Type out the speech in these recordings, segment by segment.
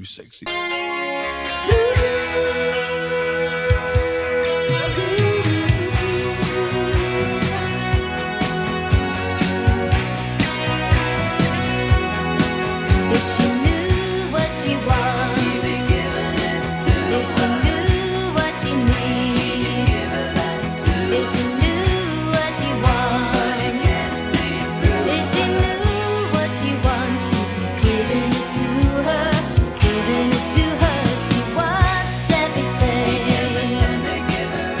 too sexy.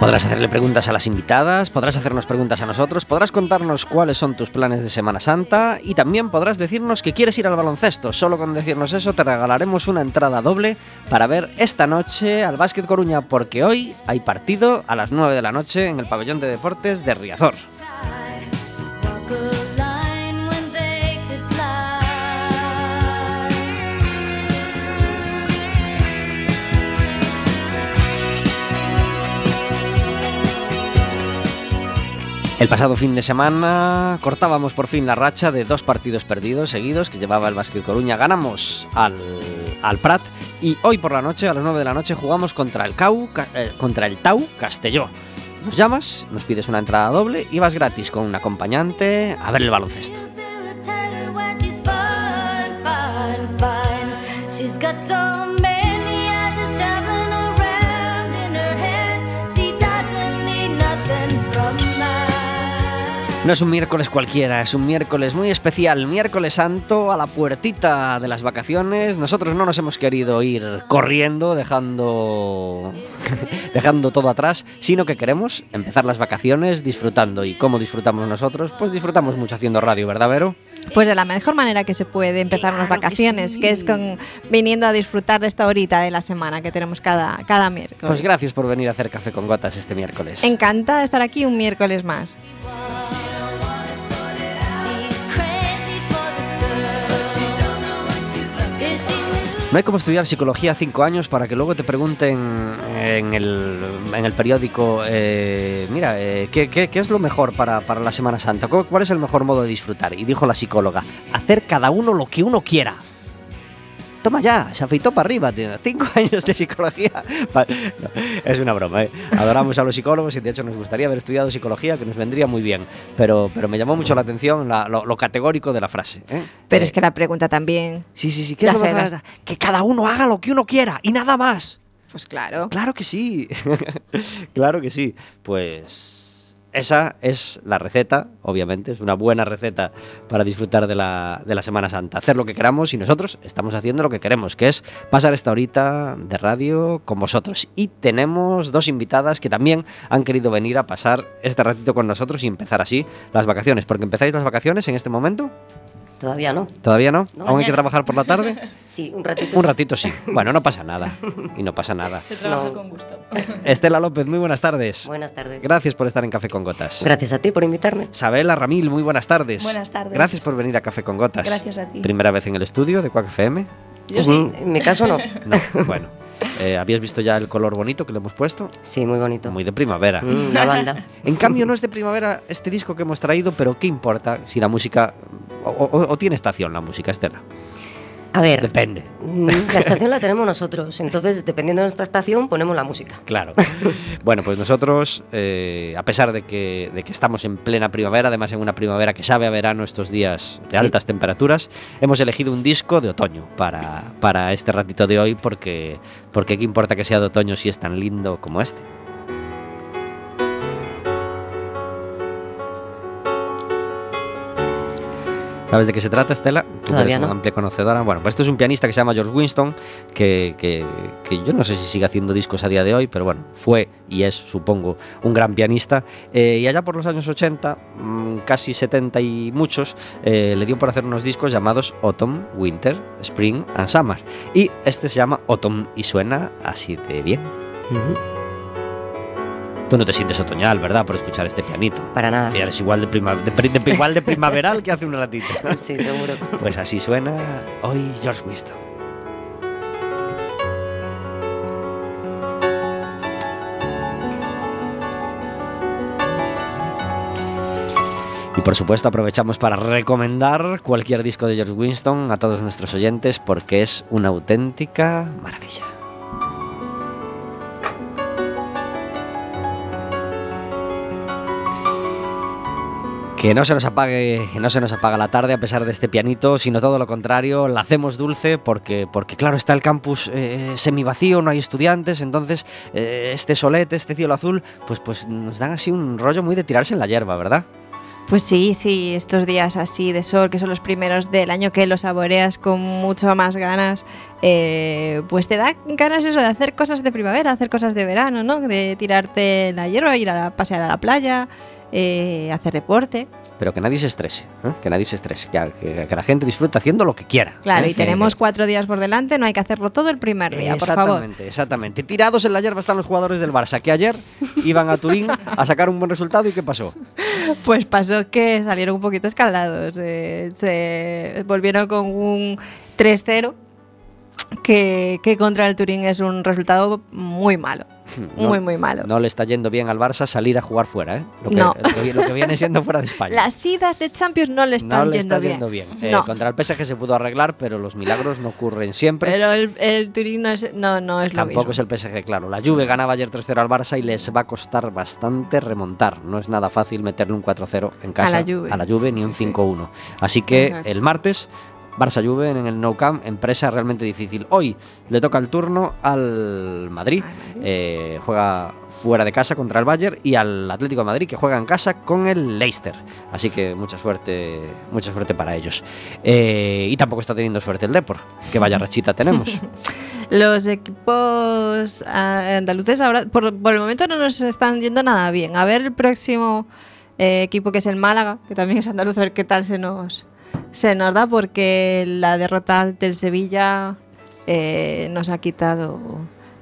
Podrás hacerle preguntas a las invitadas, podrás hacernos preguntas a nosotros, podrás contarnos cuáles son tus planes de Semana Santa y también podrás decirnos que quieres ir al baloncesto. Solo con decirnos eso te regalaremos una entrada doble para ver esta noche al Básquet Coruña porque hoy hay partido a las 9 de la noche en el pabellón de deportes de Riazor. El pasado fin de semana cortábamos por fin la racha de dos partidos perdidos seguidos que llevaba el Básquet Coruña. Ganamos al, al Prat y hoy por la noche, a las 9 de la noche, jugamos contra el, eh, contra el Tau Castelló. Nos llamas, nos pides una entrada doble y vas gratis con un acompañante a ver el baloncesto. No es un miércoles cualquiera, es un miércoles muy especial, miércoles santo a la puertita de las vacaciones. Nosotros no nos hemos querido ir corriendo, dejando dejando todo atrás, sino que queremos empezar las vacaciones disfrutando. ¿Y cómo disfrutamos nosotros? Pues disfrutamos mucho haciendo radio, ¿verdad, Vero? Pues de la mejor manera que se puede empezar unas vacaciones, que, es con viniendo a disfrutar de esta horita de la semana que tenemos cada, cada miércoles. Pues gracias por venir a hacer café con gotas este miércoles. Encanta estar aquí un miércoles más. No hay como estudiar psicología cinco años para que luego te pregunten en el, en el periódico, eh, mira, eh, ¿qué, qué, qué es lo mejor para, para la Semana Santa? ¿Cuál es el mejor modo de disfrutar? Y dijo la psicóloga, hacer cada uno lo que uno quiera. Toma ya, se afeitó para arriba, tío. Cinco años de psicología. No, es una broma, ¿eh? Adoramos a los psicólogos y de hecho nos gustaría haber estudiado psicología, que nos vendría muy bien. Pero, pero me llamó mucho la atención la- lo, lo categórico de la frase. ¿eh? Pero Eh, es que la pregunta también, Sí, sí, sí. ¿qué Ya es lo sé, que- que cada uno haga lo que uno quiera y nada más. pues claro. Claro que sí. claro que sí. Pues esa es la receta, obviamente. Es una buena receta para disfrutar de la, de la Semana Santa. Hacer lo que queramos y nosotros estamos haciendo lo que queremos, que es pasar esta horita de radio con vosotros. Y tenemos dos invitadas que también han querido venir a pasar este ratito con nosotros y empezar así las vacaciones. Porque empezáis las vacaciones en este momento. Todavía no. ¿Todavía no? No, ¿Aún hay que trabajar por la tarde? Sí, un ratito. Un sí. ratito sí. Bueno, no pasa nada. Y no pasa nada. Se trabaja No. con gusto. Estela López, muy buenas tardes. Buenas tardes. Gracias por estar en Café con Gotas. Gracias a ti por invitarme. Sabela Ramil, muy buenas tardes. Buenas tardes. Gracias por venir a Café con Gotas. Gracias a ti. Primera vez en el estudio de Quack FM. Yo sí. En mi caso no. No, bueno. Eh, ¿Habías visto ya el color bonito que le hemos puesto? Sí, muy bonito. Muy de primavera. Mm, la banda. En cambio, no es de primavera este disco que hemos traído, pero ¿qué importa si la música. o, o- o tiene estación la música, Estela? A ver, Depende. mm, la estación la tenemos nosotros, entonces dependiendo de nuestra estación ponemos la música. Claro. bueno, pues nosotros, eh, a pesar de que, de que estamos en plena primavera, además en una primavera que sabe a verano estos días de Sí. altas temperaturas, hemos elegido un disco de otoño para, para este ratito de hoy, porque, porque qué importa que sea de otoño si es tan lindo como este. ¿Sabes de qué se trata, Estela? Tú Todavía eres una no. amplia conocedora. Bueno, pues esto es un pianista que se llama George Winston, que, que- que yo no sé si sigue haciendo discos a día de hoy, pero bueno, fue y es, supongo, un gran pianista. Eh, y allá por los años 80, mm, casi 70 y muchos, eh, le dio por hacer unos discos llamados Autumn, Winter, Spring and Summer. Y este se llama Autumn y suena así de bien. Tú no te sientes otoñal, ¿verdad? Por escuchar este pianito. Para nada. Y eres igual de, prima- de pri- de- igual de primaveral que hace un ratito. Sí, seguro. Pues así suena hoy George Winston. Y por supuesto aprovechamos para recomendar cualquier disco de George Winston a todos nuestros oyentes porque es una auténtica maravilla. Que no se nos apague, que no se nos apaga la tarde a pesar de este pianito, sino todo lo contrario, la hacemos dulce porque, porque claro, está el campus eh, semivacío, no hay estudiantes, entonces eh, este solete, este cielo azul, pues, pues nos dan así un rollo muy de tirarse en la hierba, ¿verdad? Pues sí, sí, estos días así de sol, que son los primeros del año que los saboreas con mucho más ganas, eh, pues te da ganas eso de hacer cosas de primavera, hacer cosas de verano, ¿no? De tirarte en la hierba, ir a pasear a la playa, eh, hacer deporte. Pero que nadie se estrese, ¿eh? que nadie se estrese, que, que- que la gente disfrute haciendo lo que quiera. Claro, ¿eh? y tenemos cuatro días por delante, no hay que hacerlo todo el primer día, por favor. Exactamente, exactamente. Tirados en la hierba están los jugadores del Barça, que ayer iban a Turín a sacar un buen resultado y ¿qué pasó? Pues pasó que salieron un poquito escaldados, eh, se volvieron con un 3-0. Que, que contra el Turín es un resultado muy malo, No- muy muy malo. No le está yendo bien al Barça salir a jugar fuera, ¿eh? Lo que, No. lo que- lo que viene siendo fuera de España. Las idas de Champions no le están no le yendo está bien. yendo bien. Eh, No. contra el PSG se pudo arreglar, pero los milagros no ocurren siempre. Pero el, el Turín no es, no, no es lo Tampoco mismo. es el PSG, claro. La Juve ganaba ayer 3-0 al Barça y les va a costar bastante remontar. No es nada fácil meterle un 4-0 en casa la Juve. ni un Sí, sí. 5-1. Así que Exacto. el martes Barça Juve en el Nou Camp, empresa realmente difícil. Hoy le toca el turno al Madrid. Eh, juega fuera de casa contra el Bayern y al Atlético de Madrid que juega en casa con el Leicester. Así que mucha suerte, mucha suerte para ellos. Eh, y tampoco está teniendo suerte el Depor. Que vaya rachita tenemos. Los equipos ah, andaluces ahora, por, por el momento no nos están yendo nada bien. A ver el próximo eh, equipo que es el Málaga, que también es andaluz, a ver qué tal se nos, se nos da, porque la derrota del Sevilla eh, nos ha quitado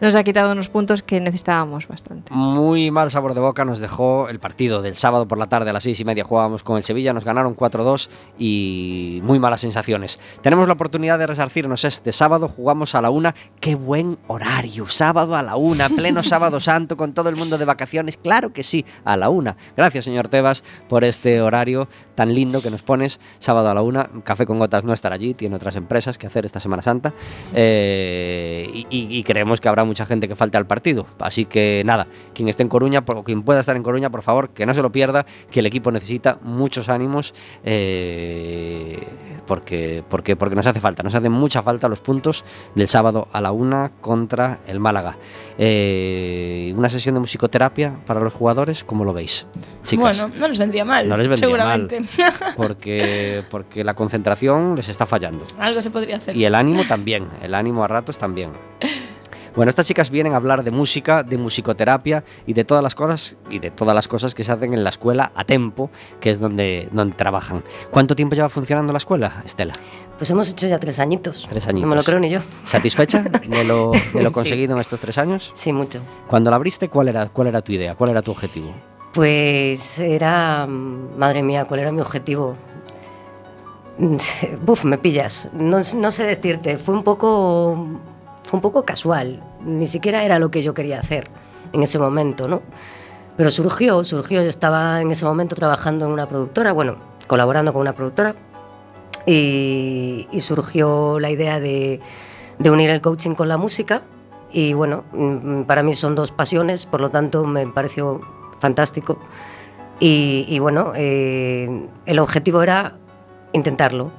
nos ha quitado unos puntos que necesitábamos bastante. Muy mal sabor de boca nos dejó el partido del sábado por la tarde a las seis y media jugábamos con el Sevilla, nos ganaron 4-2 y muy malas sensaciones. Tenemos la oportunidad de resarcirnos este sábado, jugamos a la una, qué buen horario, sábado a la una, pleno sábado santo con todo el mundo de vacaciones, claro que sí, a la una. Gracias señor Tebas por este horario tan lindo que nos pones, sábado a la una, Café con Gotas no estará allí, tiene otras empresas que hacer esta Semana Santa eh, y, y- y creemos que habrá mucha gente que falte al partido. Así que nada, quien esté en Coruña, por- quien pueda estar en Coruña, por favor, que no se lo pierda, que el equipo necesita muchos ánimos eh, porque, porque, porque nos hace falta, nos hacen mucha falta los puntos del sábado a la una contra el Málaga. Eh, una sesión de musicoterapia para los jugadores, ¿cómo lo veis? Chicas? Bueno, no les vendría mal. No les vendría seguramente. porque, porque la concentración les está fallando. Algo se podría hacer. Y el ánimo también, el ánimo a ratos también. Bueno, estas chicas vienen a hablar de música, de musicoterapia y de todas las cosas y de todas las cosas que se hacen en la escuela a tempo, que es donde, donde trabajan. ¿Cuánto tiempo lleva funcionando la escuela, Estela? Pues hemos hecho ya tres añitos. Tres No me lo añitos. creo ni yo. ¿Satisfecha de lo, de lo Sí. conseguido en estos tres años? Sí, mucho. Cuando la abriste, ¿cuál era, ¿cuál era tu idea? ¿Cuál era tu objetivo? Pues era, mm, madre mía, ¿cuál era mi objetivo? Mm, Buf, me pillas. No, no sé decirte. Fue un poco, fue un poco casual. Ni siquiera era lo que yo quería hacer en ese momento, ¿no? Pero surgió, surgió. Yo estaba en ese momento trabajando en una productora, bueno, colaborando con una productora y, surgió la idea de, de unir el coaching con la música. Y bueno, mm, para mí son dos pasiones, por lo tanto me pareció fantástico. Y, y bueno, eh, el objetivo era intentarlo.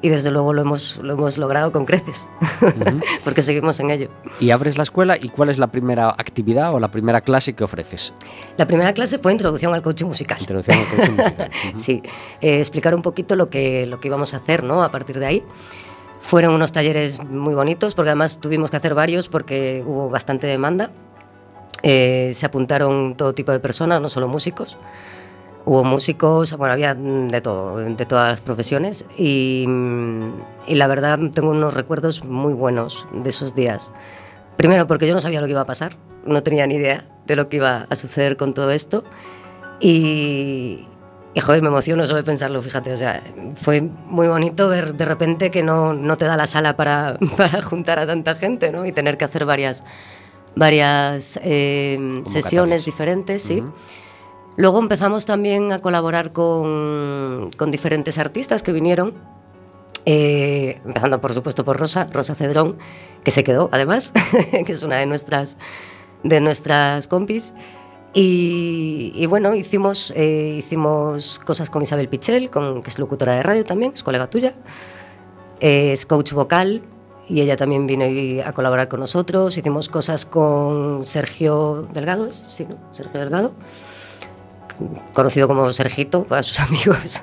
Y desde luego lo hemos, lo hemos logrado con creces, porque seguimos en ello. Y abres la escuela y ¿cuál es la primera actividad o la primera clase que ofreces? La primera clase fue Introducción al Coaching Musical. Introducción al coaching musical. Ujú. Sí, eh, explicar un poquito lo que, lo que íbamos a hacer ¿no? a partir de ahí. Fueron unos talleres muy bonitos, porque además tuvimos que hacer varios porque hubo bastante demanda. Eh, se apuntaron todo tipo de personas, no solo músicos. Hubo músicos, bueno, había de todo, de todas las profesiones. Y, y la verdad tengo unos recuerdos muy buenos de esos días. Primero porque yo no sabía lo que iba a pasar, no tenía ni idea de lo que iba a suceder con todo esto. Y, y joder, me emociono solo de pensarlo, fíjate, o sea, fue muy bonito ver de repente que no, no te da la sala para, para juntar a tanta gente, ¿no? Y tener que hacer varias, varias eh, sesiones diferentes, sí. Luego empezamos también a colaborar con, con diferentes artistas que vinieron, eh, empezando por supuesto por Rosa, Rosa Cedrón, que se quedó además, que es una de nuestras, de nuestras compis. Y, y bueno, hicimos, eh, hicimos cosas con Isabel Pichel, con, que es locutora de radio también, es colega tuya. Eh, es coach vocal y ella también vino a colaborar con nosotros. Hicimos cosas con Sergio Delgado. Sí, ¿no? Sergio Delgado, conocido como Sergito para sus amigos.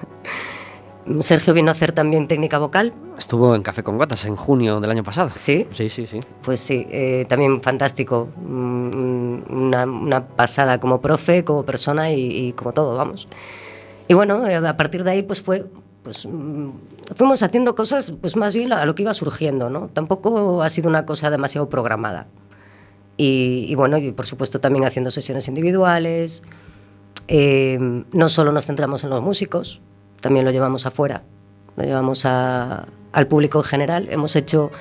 Sergio vino a hacer también técnica vocal, Estuvo en Café con Gotas en junio del año pasado. ¿sí? Sí, sí, sí. Pues sí, eh, también fantástico. Mm, Una, una pasada como profe, como persona y, y como todo, vamos. Y bueno, eh, a partir de ahí pues fue... Pues, mm, fuimos haciendo cosas pues más bien a lo que iba surgiendo, ¿no? Tampoco ha sido una cosa demasiado programada. Y, y bueno, y por supuesto también haciendo sesiones individuales. Eh, no solo nos centramos en los músicos, también lo llevamos afuera, lo llevamos al público en general. Hemos hecho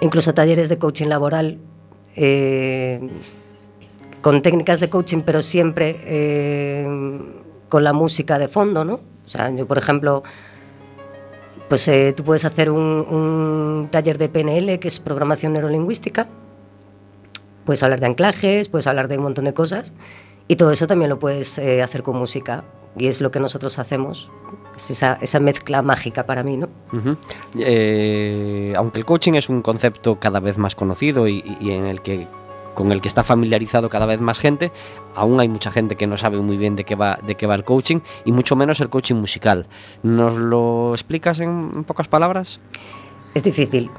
incluso talleres de coaching laboral eh, con técnicas de coaching, pero siempre eh, con la música de fondo, ¿no? O sea, yo, por ejemplo, pues tú puedes hacer un taller de PNL, que es programación neurolingüística, puedes hablar de anclajes, puedes hablar de un montón de cosas, y todo eso también lo puedes eh, hacer con música, y es lo que nosotros hacemos, es esa, esa mezcla mágica para mí, ¿no? Eh, aunque el coaching es un concepto cada vez más conocido y, y en el que con el que está familiarizado cada vez más gente, aún hay mucha gente que no sabe muy bien de qué va de qué va el coaching y mucho menos el coaching musical. ¿Nos lo explicas en, en pocas palabras? Es difícil.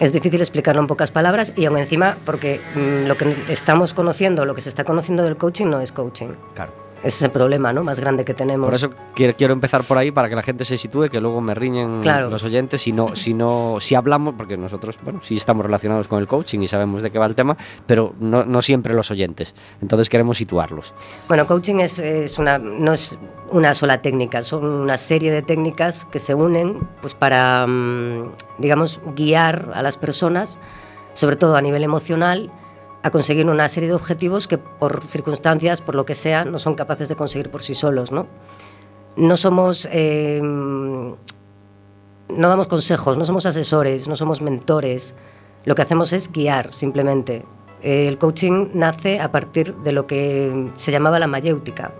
Es difícil explicarlo en pocas palabras y aún encima porque mm, lo que estamos conociendo, lo que se está conociendo del coaching no es coaching. Claro. Ese es el problema ¿no? más grande que tenemos. Por eso quiero, empezar por ahí para que la gente se sitúe, que luego me riñen Claro. los oyentes si no, si no, si hablamos, porque nosotros, bueno, sí estamos relacionados con el coaching y sabemos de qué va el tema, pero no, no siempre los oyentes. Entonces queremos situarlos. Bueno, coaching es, es una, no es una sola técnica, son una serie de técnicas que se unen pues, para, mm, digamos, guiar a las personas, sobre todo a nivel emocional, a conseguir una serie de objetivos que por circunstancias, por lo que sea, no son capaces de conseguir por sí solos. No, no somos... eh, no damos consejos, no somos asesores, no somos mentores. Lo que hacemos es guiar, simplemente. El coaching nace a partir de lo que se llamaba la mayéutica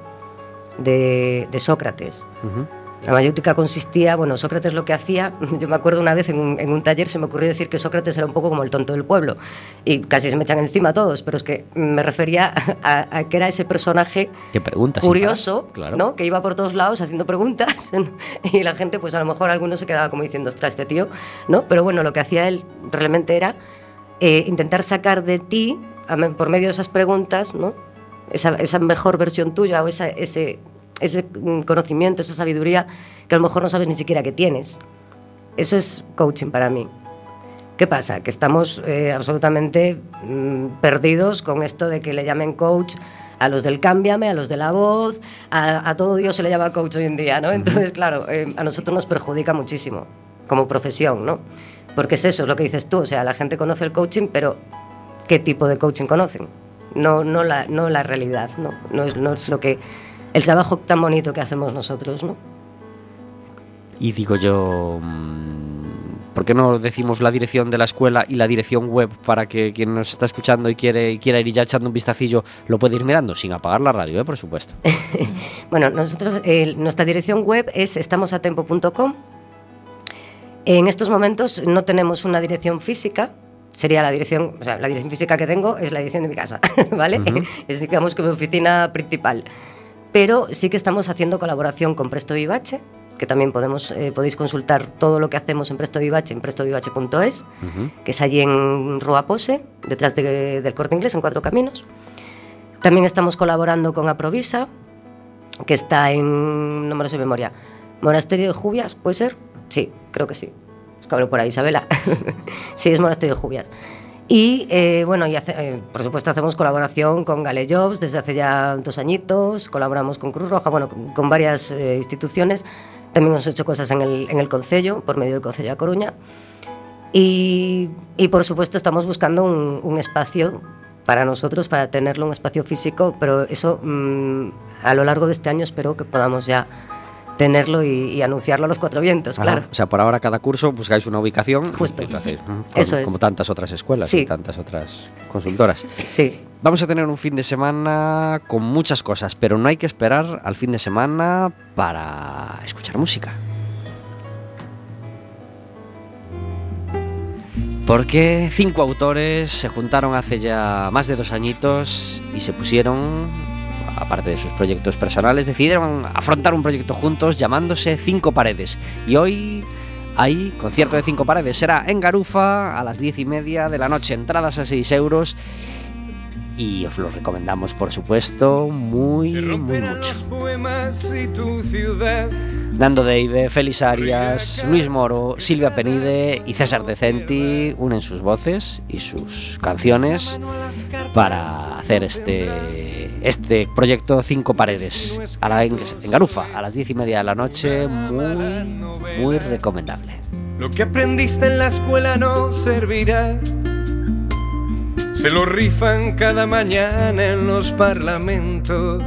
de, Sócrates. Ujú. La mayéutica consistía, bueno, Sócrates lo que hacía, yo me acuerdo una vez en un, en un taller se me ocurrió decir que Sócrates era un poco como el tonto del pueblo y casi se me echan encima todos, pero es que me refería a, a que era ese personaje curioso, parar, claro. ¿no? Que iba por todos lados haciendo preguntas y la gente, pues a lo mejor algunos se quedaba como diciendo, ostras, este tío, ¿no? Pero bueno, lo que hacía él realmente era eh, intentar sacar de ti, a por medio de esas preguntas, ¿no? Esa, esa mejor versión tuya o esa- ese, ese mm, conocimiento, esa sabiduría que a lo mejor no sabes ni siquiera que tienes. Eso es coaching para mí. ¿Qué pasa? Que estamos eh, absolutamente mm, perdidos con esto de que le llamen coach a los del cámbiame, a los de la voz, a, a todo Dios se le llama coach hoy en día, ¿no? Entonces, claro, eh, a nosotros nos perjudica muchísimo como profesión, ¿no? Porque es eso, es lo que dices tú, o sea, la gente conoce el coaching, pero ¿qué tipo de coaching conocen? No, no, la, no la realidad, ¿no? No es, no es lo que... El trabajo tan bonito que hacemos nosotros, ¿no? Y digo yo, mm, ¿Por qué no decimos la dirección de la escuela y la dirección web para que quien nos está escuchando y quiere, quiera ir ya echando un vistacillo lo puede ir mirando? Sin apagar la radio, ¿eh? por supuesto. Bueno, nosotros, eh, nuestra dirección web es estamosatempo.com. En estos momentos no tenemos una dirección física. Sería la dirección, o sea, la dirección física que tengo es la dirección de mi casa, ¿vale? Ujú. Es digamos que mi oficina principal. Pero sí que estamos haciendo colaboración con Presto Vivace, que también podemos, eh, podéis consultar todo lo que hacemos en Presto Vivace en prestovivace.es, Ujú. que es allí en Rua Pose, detrás de- del Corte Inglés, en Cuatro Caminos. También estamos colaborando con Aprovisa, que está en, no me lo sé de memoria, Monasterio de Jubias, ¿puede ser? Sí, creo que sí. Es que hablo por ahí, Isabela. sí, es Monasterio de Jubias. Y eh, bueno, y hace- eh, por supuesto hacemos colaboración con Gale Jobs desde hace ya dos añitos, colaboramos con Cruz Roja, bueno, con, con varias eh, instituciones. También hemos hecho cosas en el, en el Concello, por medio del Concello de Coruña. Y, y, por supuesto estamos buscando un, un espacio para nosotros, para tenerlo, un espacio físico, pero eso mm, a lo largo de este año espero que podamos ya tenerlo y, y anunciarlo a los cuatro vientos, Ajá. claro. O sea, por ahora cada curso buscáis una ubicación Justo. y lo hacéis. ¿no? Como- Eso es. Como tantas otras escuelas Sí. y tantas otras consultoras. Sí, Vamos a tener un fin de semana con muchas cosas, pero no hay que esperar al fin de semana para escuchar música. Porque cinco autores se juntaron hace ya más de dos añitos y se pusieron, aparte de sus proyectos personales, decidieron afrontar un proyecto juntos llamándose Cinco Paredes. Y hoy hay concierto de Cinco Paredes. Será en Garufa a las diez y media de la noche, entradas a 6 euros y os lo recomendamos por supuesto muy muy mucho. Nando Deide, Félix Arias, Luis Moro, Silvia Penide y César Decenti unen sus voces y sus canciones para hacer este este proyecto Cinco Paredes a la, en, en Garufa a las diez y media de la noche muy muy recomendable. Lo que aprendiste en la escuela no servirá. Se lo rifan cada mañana en los parlamentos.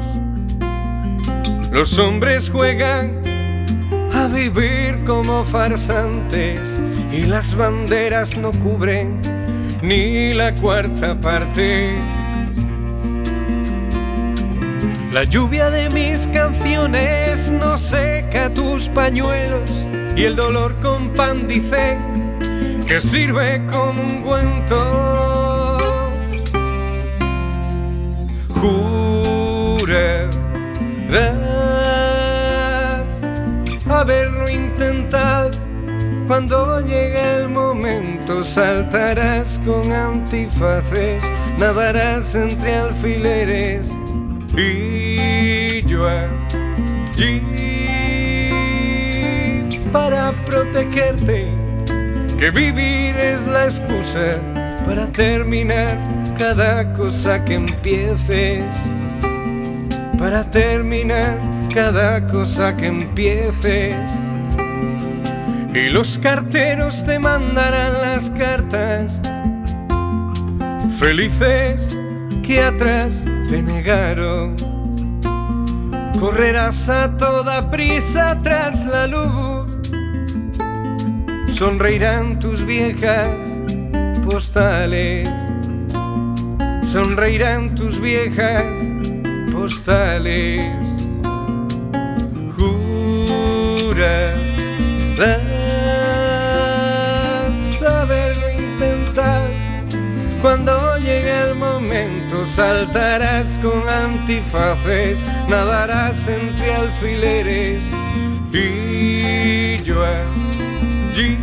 Los hombres juegan a vivir como farsantes y las banderas no cubren ni la cuarta parte. La lluvia de mis canciones no seca tus pañuelos y el dolor con pan dice que sirve como un cuento. Jurarás haberlo intentado. Cuando llegue el momento saltarás con antifaces, nadarás entre alfileres y yo allí para protegerte. Que vivir es la excusa para terminar cada cosa que empieces. Para terminar cada cosa que empieces. Y los carteros te mandarán las cartas. Felices que atrás te negaron. Correrás a toda prisa tras la luz. Sonreirán tus viejas postales. Sonreirán tus viejas postales. Jurarás haberlo intentado. Cuando llegue el momento saltarás con antifaces, nadarás entre alfileres y yo allí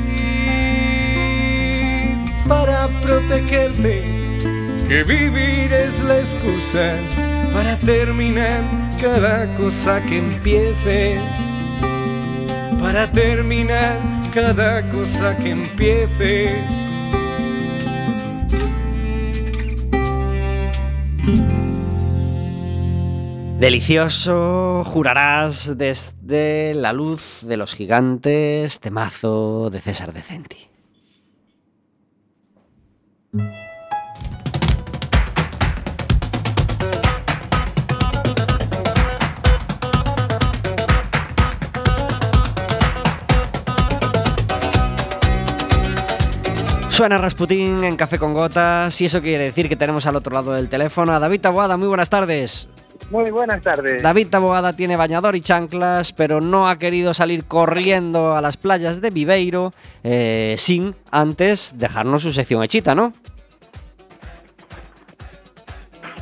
para protegerte. Que vivir es la excusa para terminar cada cosa que empieces. Para terminar cada cosa que empieces. Delicioso, jurarás desde la luz de los gigantes, temazo de César Decenti. Suena Rasputín en Café con Gotas y eso quiere decir que tenemos al otro lado del teléfono a David Taboada. Muy buenas tardes. Muy buenas tardes. David Taboada tiene bañador y chanclas, pero no ha querido salir corriendo a las playas de Viveiro eh, sin antes dejarnos su sección hechita, ¿no?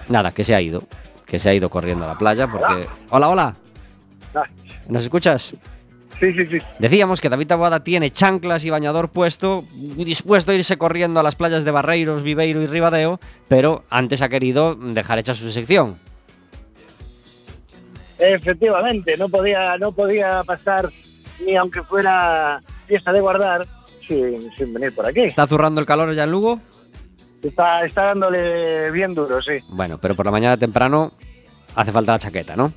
Nada, que se ha ido. Que se ha ido corriendo a la playa porque... Hola, hola. Ah, ¿Nos escuchas? Sí, sí, sí. Decíamos que David Taboada tiene chanclas y bañador puesto, dispuesto a irse corriendo a las playas de Barreiros, Viveiro y Ribadeo, pero antes ha querido dejar hecha su sección. Efectivamente, no podía, no podía pasar ni aunque fuera fiesta de guardar sin, sin venir por aquí. ¿Está zurrando el calor ya en Lugo? Está, está dándole bien duro, sí. Bueno, pero por la mañana temprano hace falta la chaqueta, ¿no?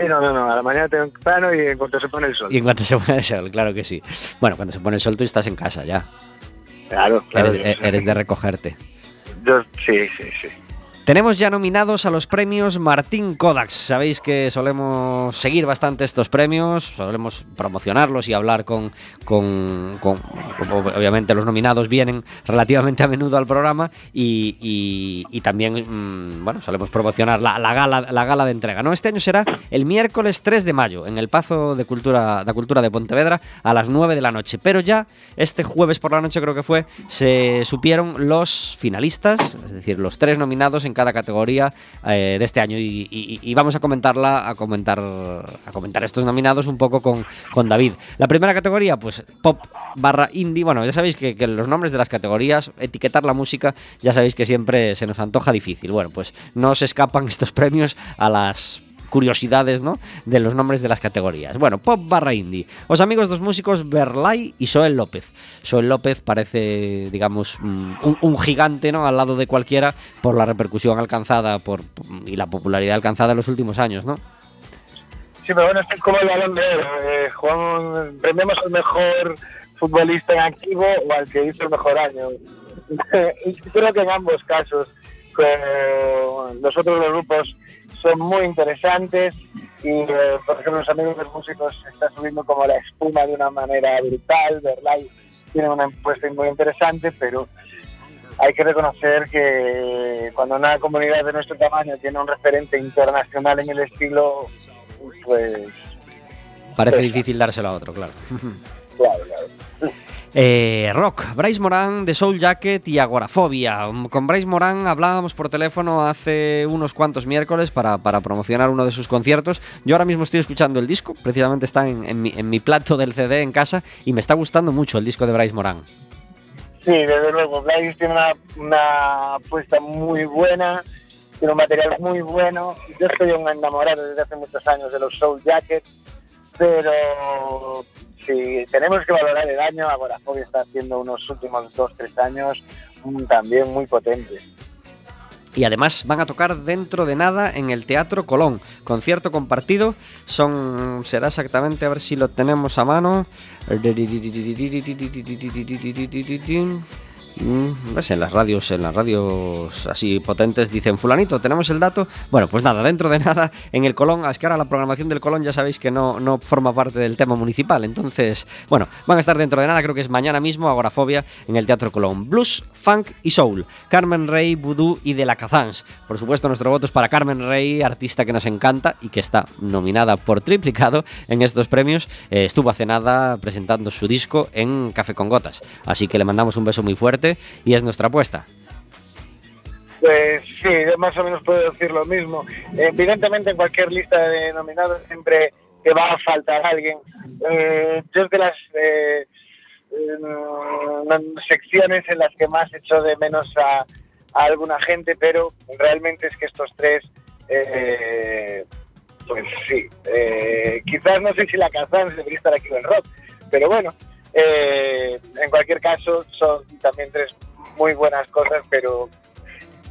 Sí, no, no, no, a la mañana temprano y en cuanto se pone el sol. Y en cuanto se pone el sol, claro que sí. Bueno, cuando se pone el sol tú estás en casa ya. Claro, claro. Eres, yo- eres de recogerte. yo- sí, sí, sí. Tenemos ya nominados a los premios Martín Kodaks. Sabéis que solemos seguir bastante estos premios, solemos promocionarlos y hablar con, con- con- ob- obviamente los nominados vienen relativamente a menudo al programa y, y- también, mm, bueno, solemos promocionar la, la gala, la gala de entrega. ¿no? Este año será el miércoles 3 de mayo en el Pazo de Cultura, de Cultura de Pontevedra a las 9 de la noche. Pero ya este jueves por la noche creo que fue, se supieron los finalistas, es decir, los tres nominados en cada categoría eh, de este año y, vamos a comentarla, a comentar, a comentar estos nominados un poco con, con David. La primera categoría, pues pop barra indie. Bueno, ya sabéis que, que los nombres de las categorías, etiquetar la música, ya sabéis que siempre se nos antoja difícil. Bueno, pues no se escapan estos premios a las curiosidades, ¿no? De los nombres de las categorías. Bueno, pop barra indie. Os amigos dos músicos Berlay y Soel López. Soel López parece, digamos, mm, un, gigante, ¿no? Al lado de cualquiera por la repercusión alcanzada por y la popularidad alcanzada en los últimos años, ¿no? Sí, pero bueno, es como el balón de oro. Eh, al mejor futbolista en activo o al que hizo el mejor año. creo que en ambos casos con los grupos son muy interesantes y, eh, por ejemplo, los amigos de los músicos está subiendo como la espuma de una manera brutal. Verlai tiene una encuesta muy interesante, pero hay que reconocer que cuando una comunidad de nuestro tamaño tiene un referente internacional en el estilo, pues Parece difícil dárselo a otro, claro. claro, claro. Eh, rock, Bryce Morán de Soul Jacket y Agorafobia. Con Bryce Morán hablábamos por teléfono hace unos cuantos miércoles para, promocionar uno de sus conciertos. Yo ahora mismo estoy escuchando el disco, precisamente está en, mi, plato del CD en casa y me está gustando mucho el disco de Bryce Morán. Sí, desde luego, Blaze tiene una, una apuesta muy buena, tiene un material muy bueno. Yo estoy un enamorado desde hace muchos años de los Soul Jackets, pero si tenemos que valorar el año, Agorafobia está haciendo unos últimos dos, tres años mm, también muy potentes. Y además van a tocar dentro de nada en el Teatro Colón. Concierto compartido. Son. Será exactamente, a ver si lo tenemos a mano. ¿Ves? En las radios, en las radios así potentes dicen fulanito, tenemos el dato. Bueno, pues nada, dentro de nada, en el Colón, es que ahora la programación del Colón ya sabéis que no, no forma parte del tema municipal. Entonces, bueno, van a estar dentro de nada, creo que es mañana mismo, Agorafobia, en el Teatro Colón. Blues, funk y soul. Carmen Rey, Voodoo y De la Cazans. Por supuesto, nuestro voto es para Carmen Rey, artista que nos encanta y que está nominada por triplicado en estos premios. Eh, estuvo hace nada presentando su disco en Café con Gotas. Así que le mandamos un beso muy fuerte y es nuestra apuesta. Pues sí, más o menos puedo decir lo mismo. Evidentemente en cualquier lista de nominados siempre te va a faltar alguien. Eh, yo es de las eh, mm, secciones en las que más echo de menos a, alguna gente, pero realmente es que estos tres, eh, pues sí, eh, quizás no sé si la Kazan debería estar aquí en el rock, pero bueno, eh, en cualquier caso son también tres muy buenas cosas, pero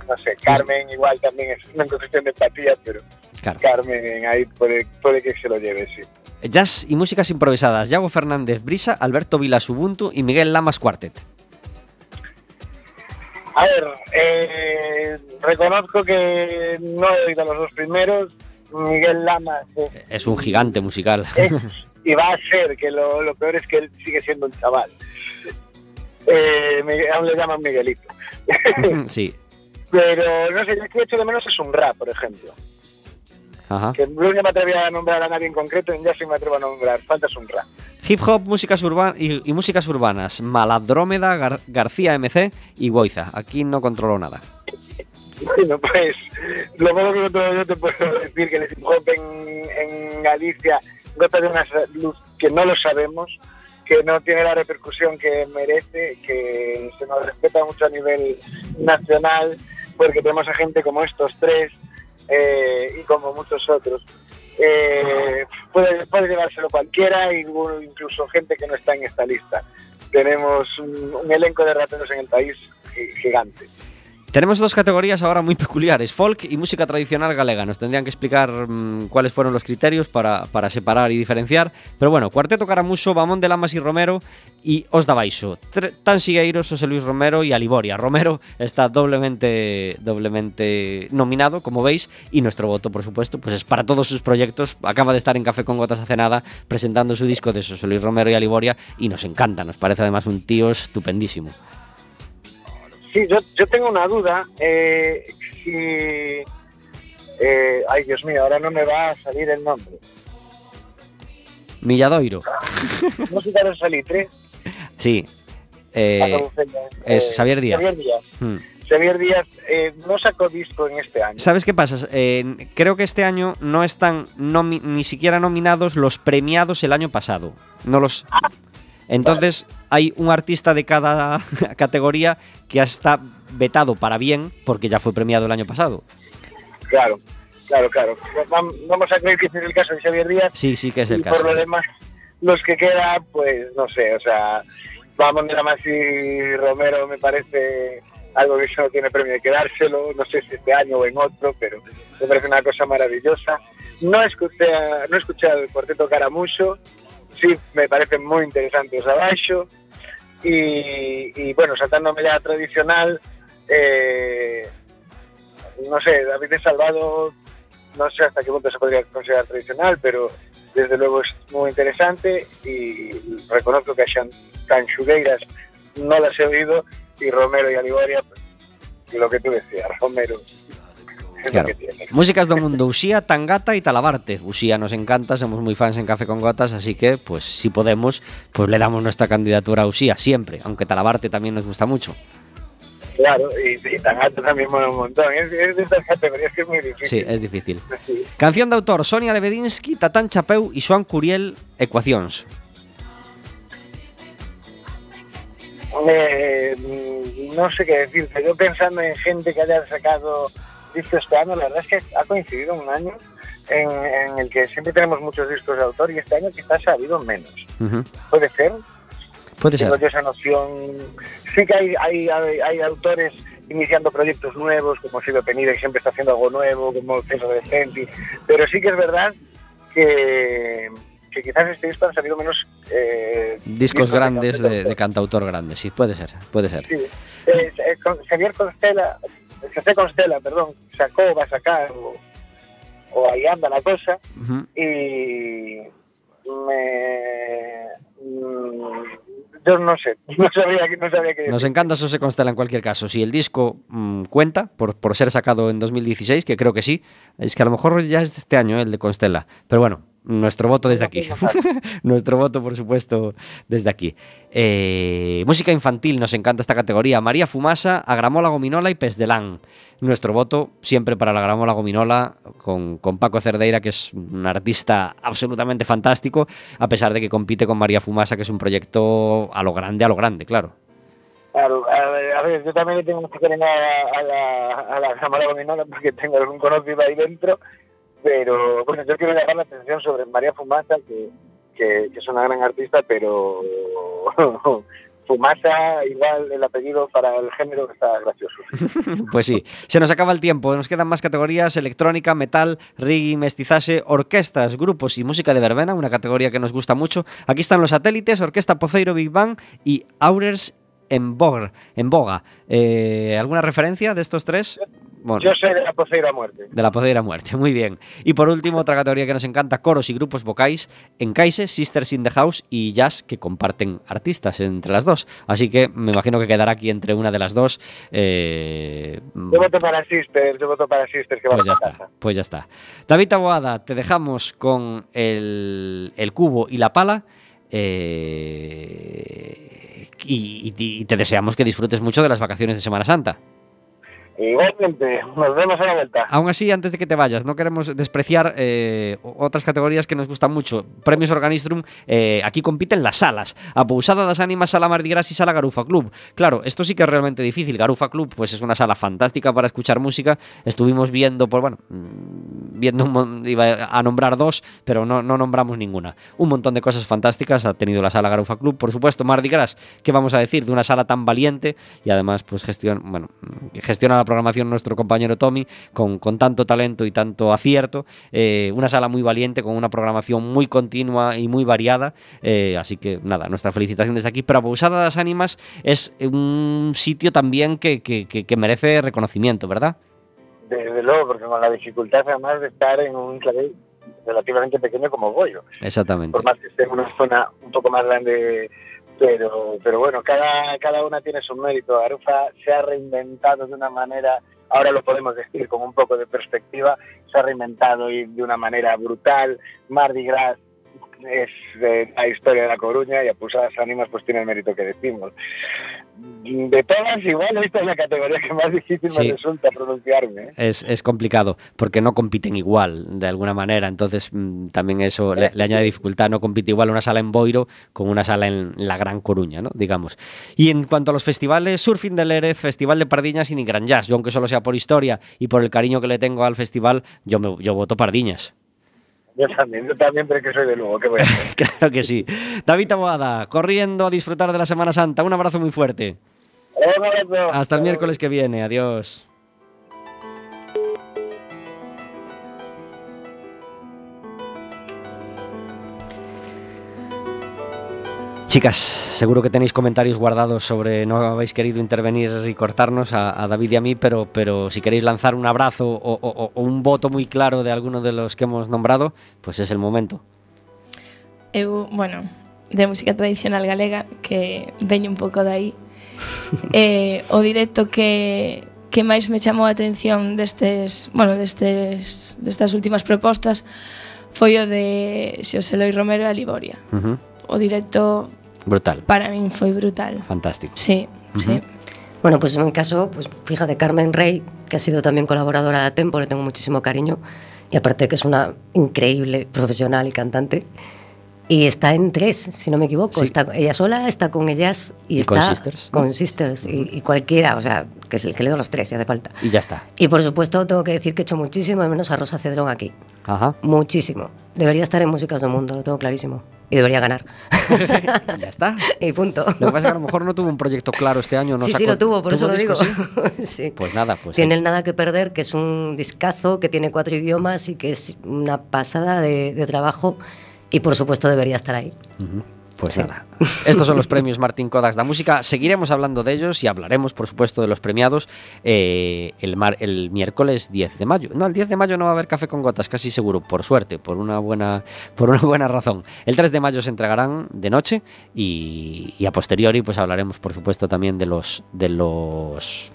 no sé, Carmen igual también es una cuestión de empatía, pero Claro. Carmen ahí puede, puede que se lo lleve, sí. Jazz y músicas improvisadas. Yago Fernández Brisa, Alberto Vilas Ubuntu y Miguel Lamas Quartet. A ver, eh, reconozco que no he oído los dos primeros. Miguel Lamas Es un gigante musical. es y va a ser, que lo, lo peor es que él sigue siendo un chaval. Eh, aún le llaman Miguelito. sí. Pero no sé, yo que echo de menos es un rap, por ejemplo. Ajá. Que no me atrevo a nombrar a nadie en concreto, ya sí me atrevo a nombrar. Falta es un rap. Hip hop, músicas urbanas y, y músicas urbanas. Maladrómeda, Gar- García MC y Goiza. Aquí no controlo nada. Bueno, pues lo poco que yo te, yo te puedo decir que el hip hop en, en Galicia goza de una luz que no lo sabemos, que no tiene la repercusión que merece, que se nos respeta mucho a nivel nacional, porque tenemos a gente como estos tres eh, y como muchos otros. Eh, puede, puede llevárselo cualquiera, incluso gente que no está en esta lista. Tenemos un, elenco de raperos en el país gi- gigante. Tenemos dos categorías ahora muy peculiares, folk y música tradicional galega. Nos tendrían que explicar mm, cuáles fueron los criterios para, para separar y diferenciar. Pero bueno, Cuarteto Caramuso, Bamón de Lamas y Romero y Os da Baixo. Tan Sigueiros, José Luis Romero y Aliboria. Romero está doblemente, doblemente nominado, como veis, y nuestro voto, por supuesto, pues es para todos sus proyectos. Acaba de estar en Café con Gotas hace nada presentando su disco de José Luis Romero y Aliboria y nos encanta, nos parece además un tío estupendísimo. Sí, yo, yo tengo una duda. Eh, si, eh, ay, Dios mío, ahora no me va a salir el nombre. Milladoiro, Música de Salitre. sí. Eh, es Xavier Díaz. Xavier Díaz. hmm. Xavier Díaz eh, no sacó disco en este año. ¿Sabes qué pasa? Eh, creo que este año no están ni siquiera nominados los premiados el año pasado. No los. Entonces hay un artista de cada categoría que está vetado para bien porque ya fue premiado el año pasado. Claro, claro, claro. Vam- Vamos a creer que ese es el caso de Xavier Díaz. Sí, sí que es el y por lo caso. demás, los que quedan, pues no sé, o sea, vamos de la más y Romero me parece algo que eso no tiene premio de quedárselo, no sé si este año o en otro, pero me parece una cosa maravillosa. No escuché, no escuché al cuarteto Caramucho, sí me parece muy interesante os abaixo, y, y bueno, saltándome ya tradicional, eh, no sé, David de Salvado, no sé hasta qué punto se podría considerar tradicional, pero desde luego es muy interesante y reconozco que a Canchugueiras no las he oído y Romero y Aliboria, pues, lo que tú decías, Romero es Claro. lo que tiene. Músicas do mundo, Usía, Tangata y Talabarte. Usía nos encanta, somos muy fans en Café con Gotas, así que, pues, si podemos, pues le damos nuestra candidatura a Usía, siempre, aunque Talabarte también nos gusta mucho. Claro, y, y tan alto también mola un montón. Es, es de estas categorías que es muy difícil. Sí, es difícil. Sí. Canción de autor, Sonia Lebedinsky, Tatán Chapeu y Joan Curiel, Ecuacións. Eh, no sé qué decirte. Yo pensando en gente que haya sacado discos este año, la verdad es que ha coincidido un año en, en el que siempre tenemos muchos discos de autor y este año quizás ha habido menos. ¿Puede ser? Puede ser. Tengo yo esa noción. Sí que hay, hay, hay, hay autores iniciando proyectos nuevos, como Silvio Penida, que siempre está haciendo algo nuevo, como César de Centi, pero sí que es verdad que, que quizás este disco han salido menos... eh, Discos grandes de, de cantautor. grandes, sí, puede ser, puede ser. Sí. Eh, eh, con- Xavier Constela, José Constela, perdón, sacó, va a sacar, o, o ahí anda la cosa, y me... mm, yo no sé, no sabría, que- no sabría qué decir. Nos encanta eso se constela en cualquier caso. Si el disco mm, cuenta por, por ser sacado en 2016, que creo que sí, es que a lo mejor ya es este año ¿eh? el de Constela. Pero bueno, nuestro voto desde aquí. nuestro voto, por supuesto, desde aquí. Eh, música infantil, nos encanta esta categoría. María Fumasa, Agramola Gominola y Pez de Lan. Nuestro voto siempre para la Agramola Gominola con, con Paco Cerdeira, que es un artista absolutamente fantástico, a pesar de que compite con María Fumasa, que es un proyecto a lo grande, a lo grande, claro. Claro, a ver, a ver, yo también le tengo mucho cariño a, a la, a la Cámara Gominola porque tengo algún conocido ahí dentro, pero bueno, yo quiero llamar la atención sobre María Fumasa, que, que, es una gran artista, pero Fumasa, igual el apellido para el género está gracioso. Pues sí, se nos acaba el tiempo. Nos quedan más categorías: electrónica, metal, reggae, mestizaje, orquestas, grupos y música de verbena, una categoría que nos gusta mucho. Aquí están los satélites: Orquesta Poceiro Big Bang y Aurers en, Bog- en Boga. Eh, ¿Alguna referencia de estos tres? Bueno, Yo soy de la poseída muerte. de la poder a muerte, muy bien. Y por último, otra categoría que nos encanta, coros y grupos vocais, Encaise, Sisters in the House y Jazz, que comparten artistas entre las dos. Así que me imagino que quedará aquí entre una de las dos. eh, Yo voto para Sisters, yo voto para Sisters, que pues ya está, casa. pues ya está. David Taboada, te dejamos con el, el cubo y la pala. eh, y te deseamos que disfrutes mucho de las vacaciones de Semana Santa. Igualmente, nos vemos a la vuelta. Aún así, antes de que te vayas, no queremos despreciar eh, otras categorías que nos gustan mucho. Premios Organistrum, eh, aquí compiten las salas. A Pousada das Ánimas, Sala Mardi Gras y Sala Garufa Club. Claro, esto sí que es realmente difícil. Garufa Club, pues es una sala fantástica para escuchar música. Estuvimos viendo, pues bueno, mm, viendo iba a nombrar dos, pero no, no nombramos ninguna. Un montón de cosas fantásticas ha tenido la sala Garufa Club. Por supuesto, Mardi Gras, ¿qué vamos a decir de una sala tan valiente? Y además, pues gestiona, bueno, que gestiona la programación nuestro compañero Tommy con, con tanto talento y tanto acierto. Eh, una sala muy valiente, con una programación muy continua y muy variada. Eh, así que nada, nuestra felicitación desde aquí. Pero Pousada das Ánimas es un sitio también que, que- que- que merece reconocimiento, ¿verdad? Desde luego, porque con la dificultad además de estar en un clave relativamente pequeño como Goyo, Exactamente. por más que esté en una zona un poco más grande, pero, pero bueno, cada, cada una tiene su mérito. Arufa se ha reinventado de una manera, ahora lo podemos decir con un poco de perspectiva, se ha reinventado y de una manera brutal. Mardi Gras es eh, la historia de La Coruña y a Pusadas Ánimas pues tiene el mérito que decimos. De todas, igual esta es la categoría que más difícil Sí. me resulta pronunciarme. ¿eh? Es, es complicado porque no compiten igual de alguna manera, entonces mm, también eso le, le añade dificultad, no compite igual una sala en Boiro con una sala en la Gran Coruña, ¿no? digamos. Y en cuanto a los festivales, Surfing del Erez, Festival de Pardiñas y ni Gran Jazz, yo aunque solo sea por historia y por el cariño que le tengo al festival, yo, me, yo voto Pardiñas. Yo también, yo también, pero que soy de Lugo, ¿qué voy a hacer? claro que sí. David Taboada, corriendo a disfrutar de la Semana Santa, un abrazo muy fuerte. Un abrazo. Hasta el miércoles que viene, adiós. Chicas, seguro que tenéis comentarios guardados sobre no habéis querido intervenir y cortarnos a, a David y a mí, pero, pero si queréis lanzar un abrazo o, o, o, un voto muy claro de alguno de los que hemos nombrado, pues es el momento. Eu, bueno, de música tradicional galega, que veño un pouco de aí, eh, o directo que, que máis me chamou a atención destes, bueno, destes, destas últimas propostas foi o de Xosé Loi Romero e a Liboria. Uh -huh O directo Brutal, para min foi brutal. fantástico. Sí, sí. Bueno, pues en mi caso, pues fíjate, Carmen Rey, que ha sido también colaboradora de Tempo, le tengo muchísimo cariño. Y aparte que es una increíble profesional y cantante. Y está en tres, si no me equivoco. Sí. Está ella sola, está con ellas y, Y está con Sisters, con Sisters y, y cualquiera, o sea, que es el que le doy los tres, si hace falta. Y ya está. Y por supuesto, tengo que decir que he hecho muchísimo de menos a Rosa Cedrón aquí. Ajá. Muchísimo. Debería estar en Músicas del Mundo, lo tengo clarísimo. Y debería ganar. ya está. y punto. Lo que pasa es que a lo mejor no tuvo un proyecto claro este año. No sí, sacó- sí, lo tuvo, por eso ¿Tuvo lo digo. disco, sí? Sí. Pues nada, pues. Tiene el Nada que Perder, que es un discazo que tiene cuatro idiomas y que es una pasada de, de trabajo. Y por supuesto debería estar ahí. Pues Sí. nada. Estos son los premios Martín Kodax da Música. Seguiremos hablando de ellos y hablaremos, por supuesto, de los premiados eh, el, mar- el miércoles 10 de mayo. No, el 10 de mayo no va a haber café con gotas, casi seguro, por suerte, por una buena, por una buena razón. El 3 de mayo se entregarán de noche y, y a posteriori, pues hablaremos, por supuesto, también de los de los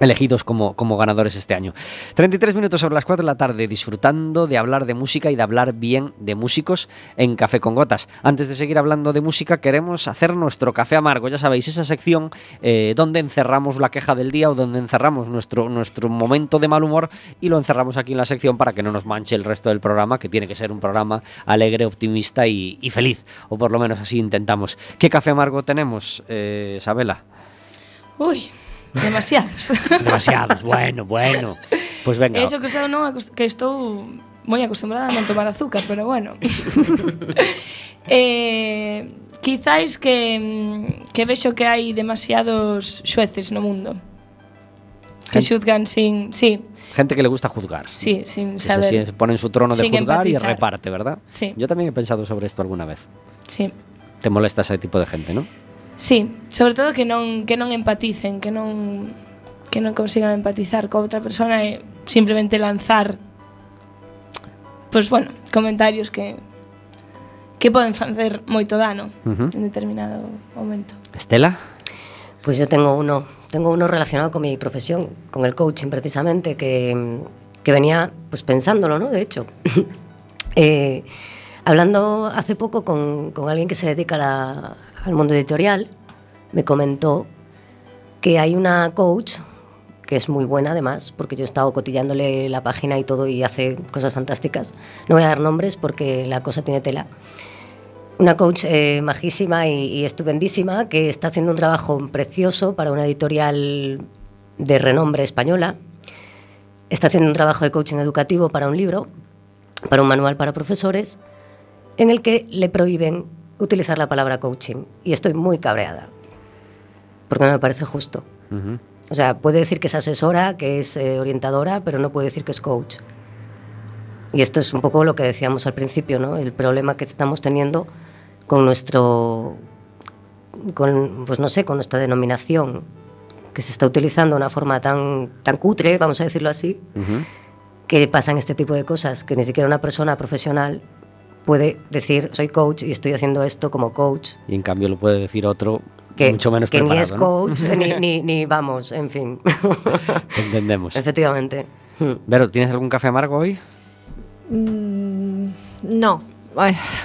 elegidos como, como ganadores este año. 33 minutos sobre las 4 de la tarde, disfrutando de hablar de música y de hablar bien de músicos en Café con Gotas. Antes de seguir hablando de música, queremos hacer nuestro café amargo. Ya sabéis, esa sección eh, donde encerramos la queja del día o donde encerramos nuestro, nuestro momento de mal humor y lo encerramos aquí en la sección para que no nos manche el resto del programa, que tiene que ser un programa alegre, optimista y, feliz. O por lo menos así intentamos. ¿Qué café amargo tenemos, eh, Sabela? Ui, demasiados. Demasiados, bueno, bueno. Pues venga. Eso que estou non que estou moi acostumbrada a non tomar azúcar, pero bueno. eh, quizáis que que vexo que hai demasiados xueces no mundo. Que xuzgan sin, sí, Gente que le gusta juzgar. sí, sin saber. se pone en su trono de juzgar y empatizar. reparte, ¿verdad? Sí. Yo también he pensado sobre esto alguna vez. Sí. Te molesta ese tipo de gente, ¿no? Sí, sobre todo que non que non empaticen, que non que non consigan empatizar con outra persona e simplemente lanzar pois bueno, comentarios que que poden facer moito dano en determinado momento. Estela? Pues yo tengo uno, tengo uno relacionado con mi profesión, con el coaching precisamente, que, que venía pues pensándolo, ¿no? De hecho, Eh, hablando hace poco con, con alguien que se dedica a la- al mundo editorial, me comentó que hay una coach que es muy buena además, porque yo he estado cotillándole la página y todo y hace cosas fantásticas. No voy a dar nombres porque la cosa tiene tela. Una coach eh, majísima y, y estupendísima que está haciendo un trabajo precioso para una editorial de renombre española. Está haciendo un trabajo de coaching educativo para un libro, para un manual para profesores, en el que le prohíben utilizar la palabra coaching. Y estoy muy cabreada, porque no me parece justo. Ujú. O sea, puede decir que es asesora, que es eh, orientadora, pero no puede decir que es coach. Y esto es un poco lo que decíamos al principio, ¿no? El problema que estamos teniendo con nuestro, con, pues no sé, con nuestra denominación, que se está utilizando de una forma tan, tan cutre, vamos a decirlo así, Ujú. que pasan este tipo de cosas, que ni siquiera una persona profesional puede decir, soy coach y estoy haciendo esto como coach, Y en cambio lo puede decir otro que, mucho menos que ni preparado, es ¿no? coach, ni, ni, ni vamos, en fin. Entendemos. Efectivamente. Vero, ¿tienes algún café amargo hoy? Mm, no.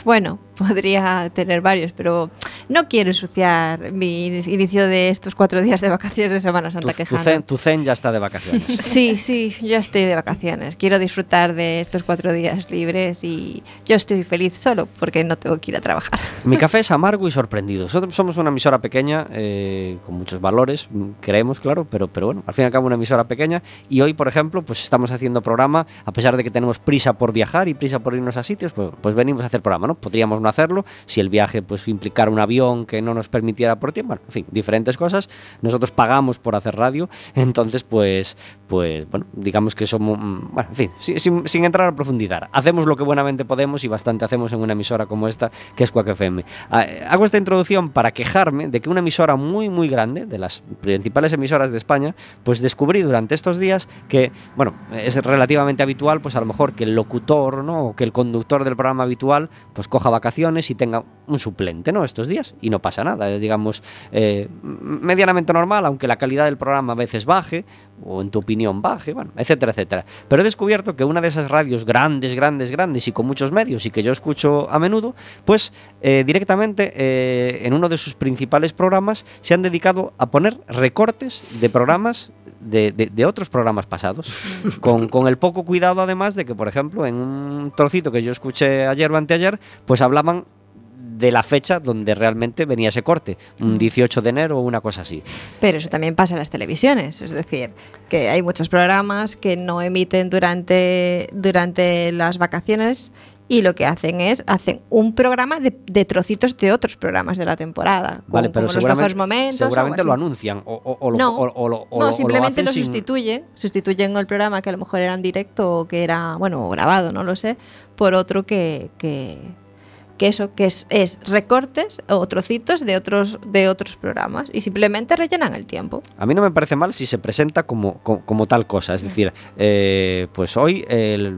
Bueno, podría tener varios, pero no quiero ensuciar mi inicio de estos cuatro días de vacaciones de Semana Tu, Santa tu quejando. zen, tu zen ya está de vacaciones. Sí, sí, yo estoy de vacaciones. Quiero disfrutar de estos cuatro días libres y yo estoy feliz solo porque no tengo que ir a trabajar. Mi café es amargo y sorprendido. Nosotros somos una emisora pequeña, eh, con muchos valores, creemos, claro, pero, pero bueno, al fin y al cabo una emisora pequeña. Y hoy, por ejemplo, pues estamos haciendo programa, a pesar de que tenemos prisa por viajar y prisa por irnos a sitios, pues, pues venimos a hacer programa, ¿no? Podríamos no hacerlo si el viaje pues implicara un avión que no nos permitiera por tiempo, bueno, en fin, diferentes cosas. Nosotros pagamos por hacer radio, entonces pues, pues bueno, digamos que somos, mm, bueno, en fin, si- sin, sin entrar a profundizar, hacemos lo que buenamente podemos y bastante hacemos en una emisora como esta, que es Quack FM. Ah, eh, Hago esta introducción para quejarme de que una emisora muy, muy grande, de las principales emisoras de España, pues descubrí durante estos días que, bueno, es relativamente habitual, pues a lo mejor que el locutor, ¿no? O que el conductor del programa habitual, pues coja vacaciones y tenga un suplente, ¿no? Estos días y no pasa nada, digamos, eh, medianamente normal, aunque la calidad del programa a veces baje, o en tu opinión baje, bueno, etcétera, etcétera. Pero he descubierto que una de esas radios grandes, grandes, grandes y con muchos medios y que yo escucho a menudo, pues eh, directamente eh, en uno de sus principales programas se han dedicado a poner recortes de programas de, de- de otros programas pasados, con, con el poco cuidado además de que, por ejemplo, en un trocito que yo escuché ayer o anteayer, pues hablaban de la fecha donde realmente venía ese corte, un 18 de enero o una cosa así. Pero eso también pasa en las televisiones, es decir, que hay muchos programas que no emiten durante, durante las vacaciones y lo que hacen es, hacen un programa de, de trocitos de otros programas de la temporada, Vale, pero como los seguramente, mejores momentos. seguramente lo anuncian o, o- o lo, No, o- lo- no, lo- lo simplemente lo, sin- sustituyen, sustituyen el programa que a lo mejor era en directo o que era, bueno, grabado, no lo sé, por otro que, que, que eso, que es, es recortes o trocitos de otros, de otros programas y simplemente rellenan el tiempo. A mí no me parece mal si se presenta como, co- como, tal cosa. Es decir, eh, pues hoy el-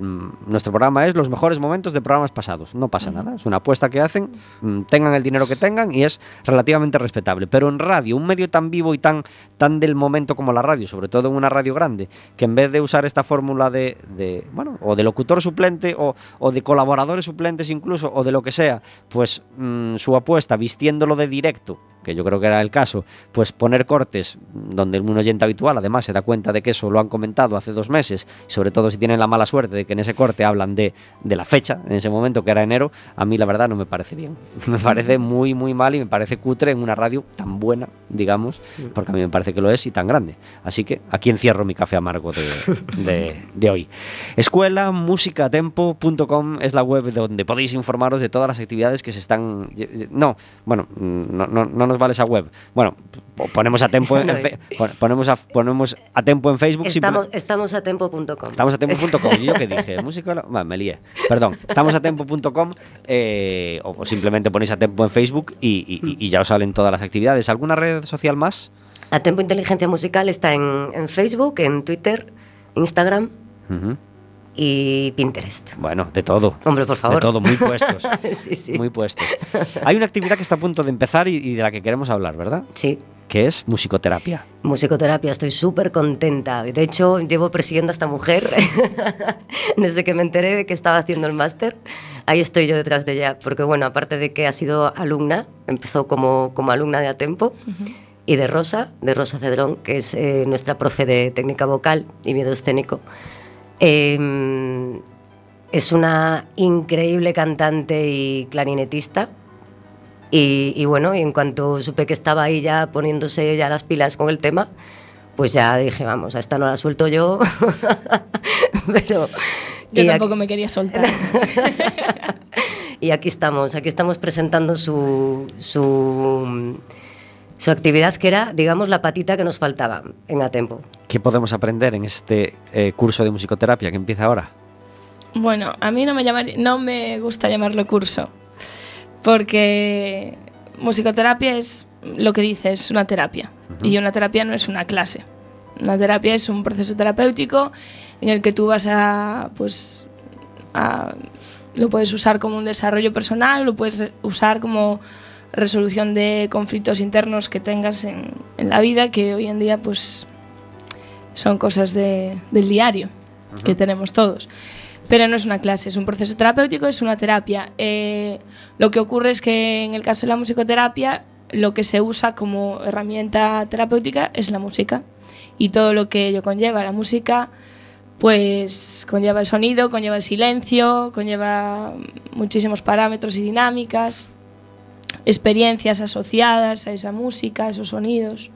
nuestro programa es los mejores momentos de programas pasados. No pasa nada. Es una apuesta que hacen, mm, tengan el dinero que tengan y es relativamente respetable. Pero en radio, un medio tan vivo y tan, tan del momento como la radio, sobre todo en una radio grande, que en vez de usar esta fórmula de, de, bueno, o de locutor suplente o, o de colaboradores suplentes incluso, o de lo que sea, pues mm, su apuesta vistiéndolo de directo, que yo creo que era el caso, pues poner cortes donde un oyente habitual además se da cuenta de que eso lo han comentado hace dos meses, sobre todo si tienen la mala suerte de que en ese corte hablan de, de la fecha, en ese momento que era enero, a mí la verdad no me parece bien. Me parece muy, muy mal y me parece cutre en una radio tan buena, digamos, porque a mí me parece que lo es y tan grande. Así que aquí encierro mi café amargo de, de- de hoy. Escuela musicaatempo.com es la web donde podéis informaros de todas las actividades que se están... No, bueno, no, no, no nos vale esa web. Bueno, po- ponemos a tempo en, fe- ponemos a, ponemos a tempo en Facebook. Estamos, estamos a tempo.com. Estamos a tempo.com. ¿Y yo qué dije? ¿Música? Bueno, me lié. Perdón. Estamos a tempo.com eh, o simplemente ponéis a tempo en Facebook y, y- y- y ya os salen todas las actividades. ¿Alguna red social más? A Tempo Inteligencia Musical está en, en Facebook, en Twitter, Instagram Ujú. Y Pinterest. Bueno, de todo. Hombre, por favor. De todo, muy puestos. sí, sí. Muy puestos. Hay una actividad que está a punto de empezar y, y de la que queremos hablar, ¿verdad? Sí. Que es musicoterapia. Musicoterapia, estoy súper contenta. De hecho, llevo persiguiendo a esta mujer desde que me enteré de que estaba haciendo el máster. Ahí estoy yo detrás de ella, porque bueno, aparte de que ha sido alumna, empezó como, como alumna de Atempo, y de Rosa, de Rosa Cedrón, que es eh, nuestra profe de técnica vocal y miedo escénico. Eh, es una increíble cantante y clarinetista. Y, y bueno, y en cuanto supe que estaba ahí ya poniéndose ya las pilas con el tema, pues ya dije, vamos, a esta no la suelto yo. Pero. Yo tampoco aquí- me quería soltar. y aquí estamos, aquí estamos presentando su, su, su actividad que era, digamos, la patita que nos faltaba en Atempo. ¿Qué podemos aprender en este eh, curso de musicoterapia que empieza ahora? Bueno, a mí no me, llamar- no me gusta llamarlo curso, porque musicoterapia es lo que dice, es una terapia. Y una terapia no es una clase. Una terapia es un proceso terapéutico en el que tú vas a, pues, a- lo puedes usar como un desarrollo personal, lo puedes usar como resolución de conflictos internos que tengas en, en la vida, que hoy en día, pues, son cosas de- del diario que tenemos todos. Pero no es una clase, es un proceso terapéutico, es una terapia. Eh, lo que ocurre es que en el caso de la musicoterapia, lo que se usa como herramienta terapéutica es la música y todo lo que ello conlleva. La música, pues conlleva el sonido, conlleva el silencio, conlleva muchísimos parámetros y dinámicas, experiencias asociadas a esa música, a esos sonidos.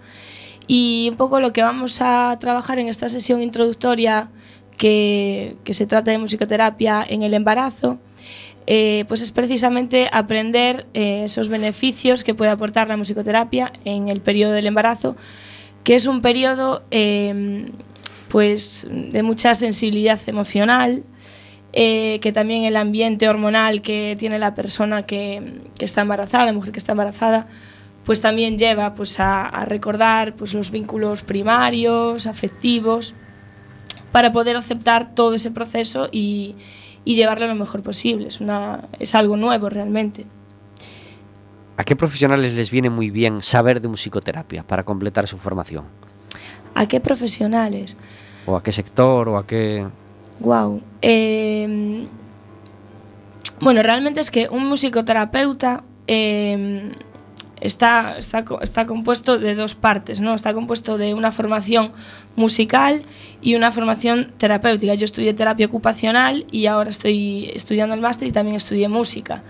Y un poco lo que vamos a trabajar en esta sesión introductoria que, se trata de musicoterapia en el embarazo, eh, pues es precisamente aprender eh, esos beneficios que puede aportar la musicoterapia en el periodo del embarazo, que es un periodo eh, pues de mucha sensibilidad emocional, eh, que también el ambiente hormonal que tiene la persona que, que está embarazada, la mujer que está embarazada, pues también lleva pues, a, a recordar pues, los vínculos primarios, afectivos, para poder aceptar todo ese proceso y, y llevarlo lo mejor posible. Es, una, es algo nuevo realmente. ¿A qué profesionales les viene muy bien saber de musicoterapia para completar su formación? ¿A qué profesionales? ¿O a qué sector? ¿O a qué...? Wow. Eh, bueno, realmente es que un musicoterapeuta eh, está, está, está compuesto de dos partes, ¿no? Está compuesto de una formación musical y una formación terapéutica. Yo estudié terapia ocupacional y ahora estoy estudiando el máster y también estudié música.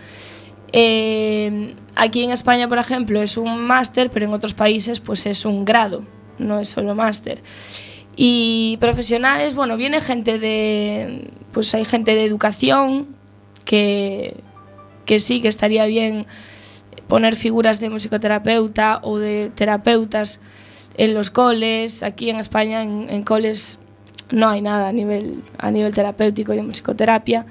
Eh, aquí en España, por ejemplo, es un máster, pero en otros países pues es un grado, no es solo máster. Y profesionales, bueno, viene gente de, pues hay gente de educación que, que sí, que estaría bien poner figuras de musicoterapeuta o de terapeutas en los coles. Aquí en España, en, en coles, no hay nada a nivel, a nivel terapéutico y de musicoterapia.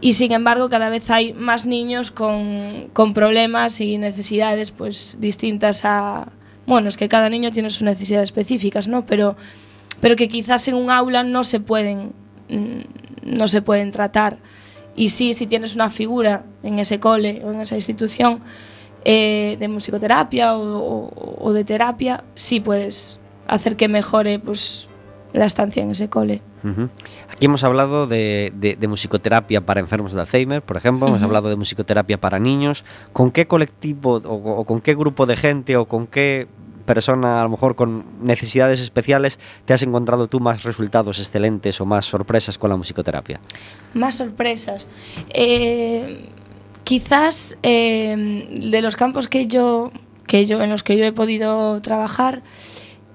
Y sin embargo, cada vez hay más niños con, con problemas y necesidades pues, distintas a... Bueno, es que cada niño tiene sus necesidades específicas, ¿no? Pero, pero que quizás en un aula no se pueden, mm, no se pueden tratar. Y sí, si tienes una figura en ese cole o en esa institución eh, de musicoterapia o, o- o de terapia, sí puedes hacer que mejore pues, la estancia en ese cole. Aquí hemos hablado de, de- de musicoterapia para enfermos de Alzheimer, por ejemplo, hemos Ujú. hablado de musicoterapia para niños. ¿Con qué colectivo o, o con qué grupo de gente o con qué persona, a lo mejor con necesidades especiales, te has encontrado tú más resultados excelentes o más sorpresas con la musicoterapia? Más sorpresas. Eh, quizás eh, de los campos que yo, que yo, en los que yo he podido trabajar,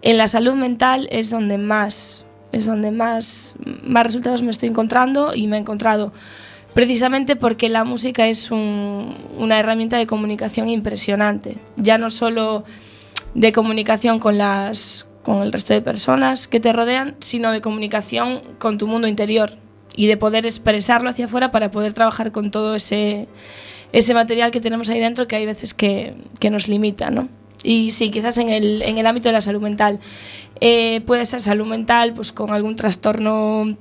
en la salud mental es donde más, es donde más, más resultados me estoy encontrando y me he encontrado precisamente porque la música es un- una herramienta de comunicación impresionante. Ya no solo de comunicación con las con el resto de personas que te rodean, sino de comunicación con tu mundo interior y de poder expresarlo hacia afuera para poder trabajar con todo ese, ese material que tenemos ahí dentro que hay veces que, que nos limita, ¿no? Y sí, quizás en el, en el ámbito de la salud mental. Eh, puede ser salud mental pues, con algún trastorno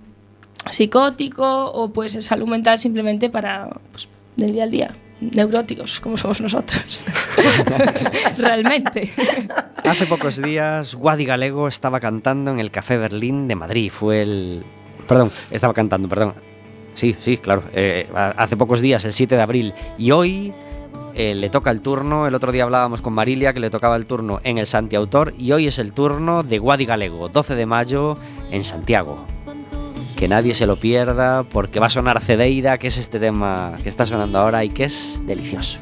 psicótico o puede ser salud mental simplemente para pues, del día al día. Neuróticos, como somos nosotros. Realmente. Hace pocos días, Guadi Galego estaba cantando en el Café Berlín de Madrid. Fue el. Perdón, estaba cantando, perdón. Sí, sí, claro. eh, hace pocos días, el 7 de abril. Y hoy eh, le toca el turno. El otro día hablábamos con Marilia que le tocaba el turno en el Santiautor. Y hoy es el turno de Guadi Galego, 12 de mayo en Santiago. Que nadie se lo pierda porque va a sonar Cedeira, que es este tema que está sonando ahora y que es delicioso.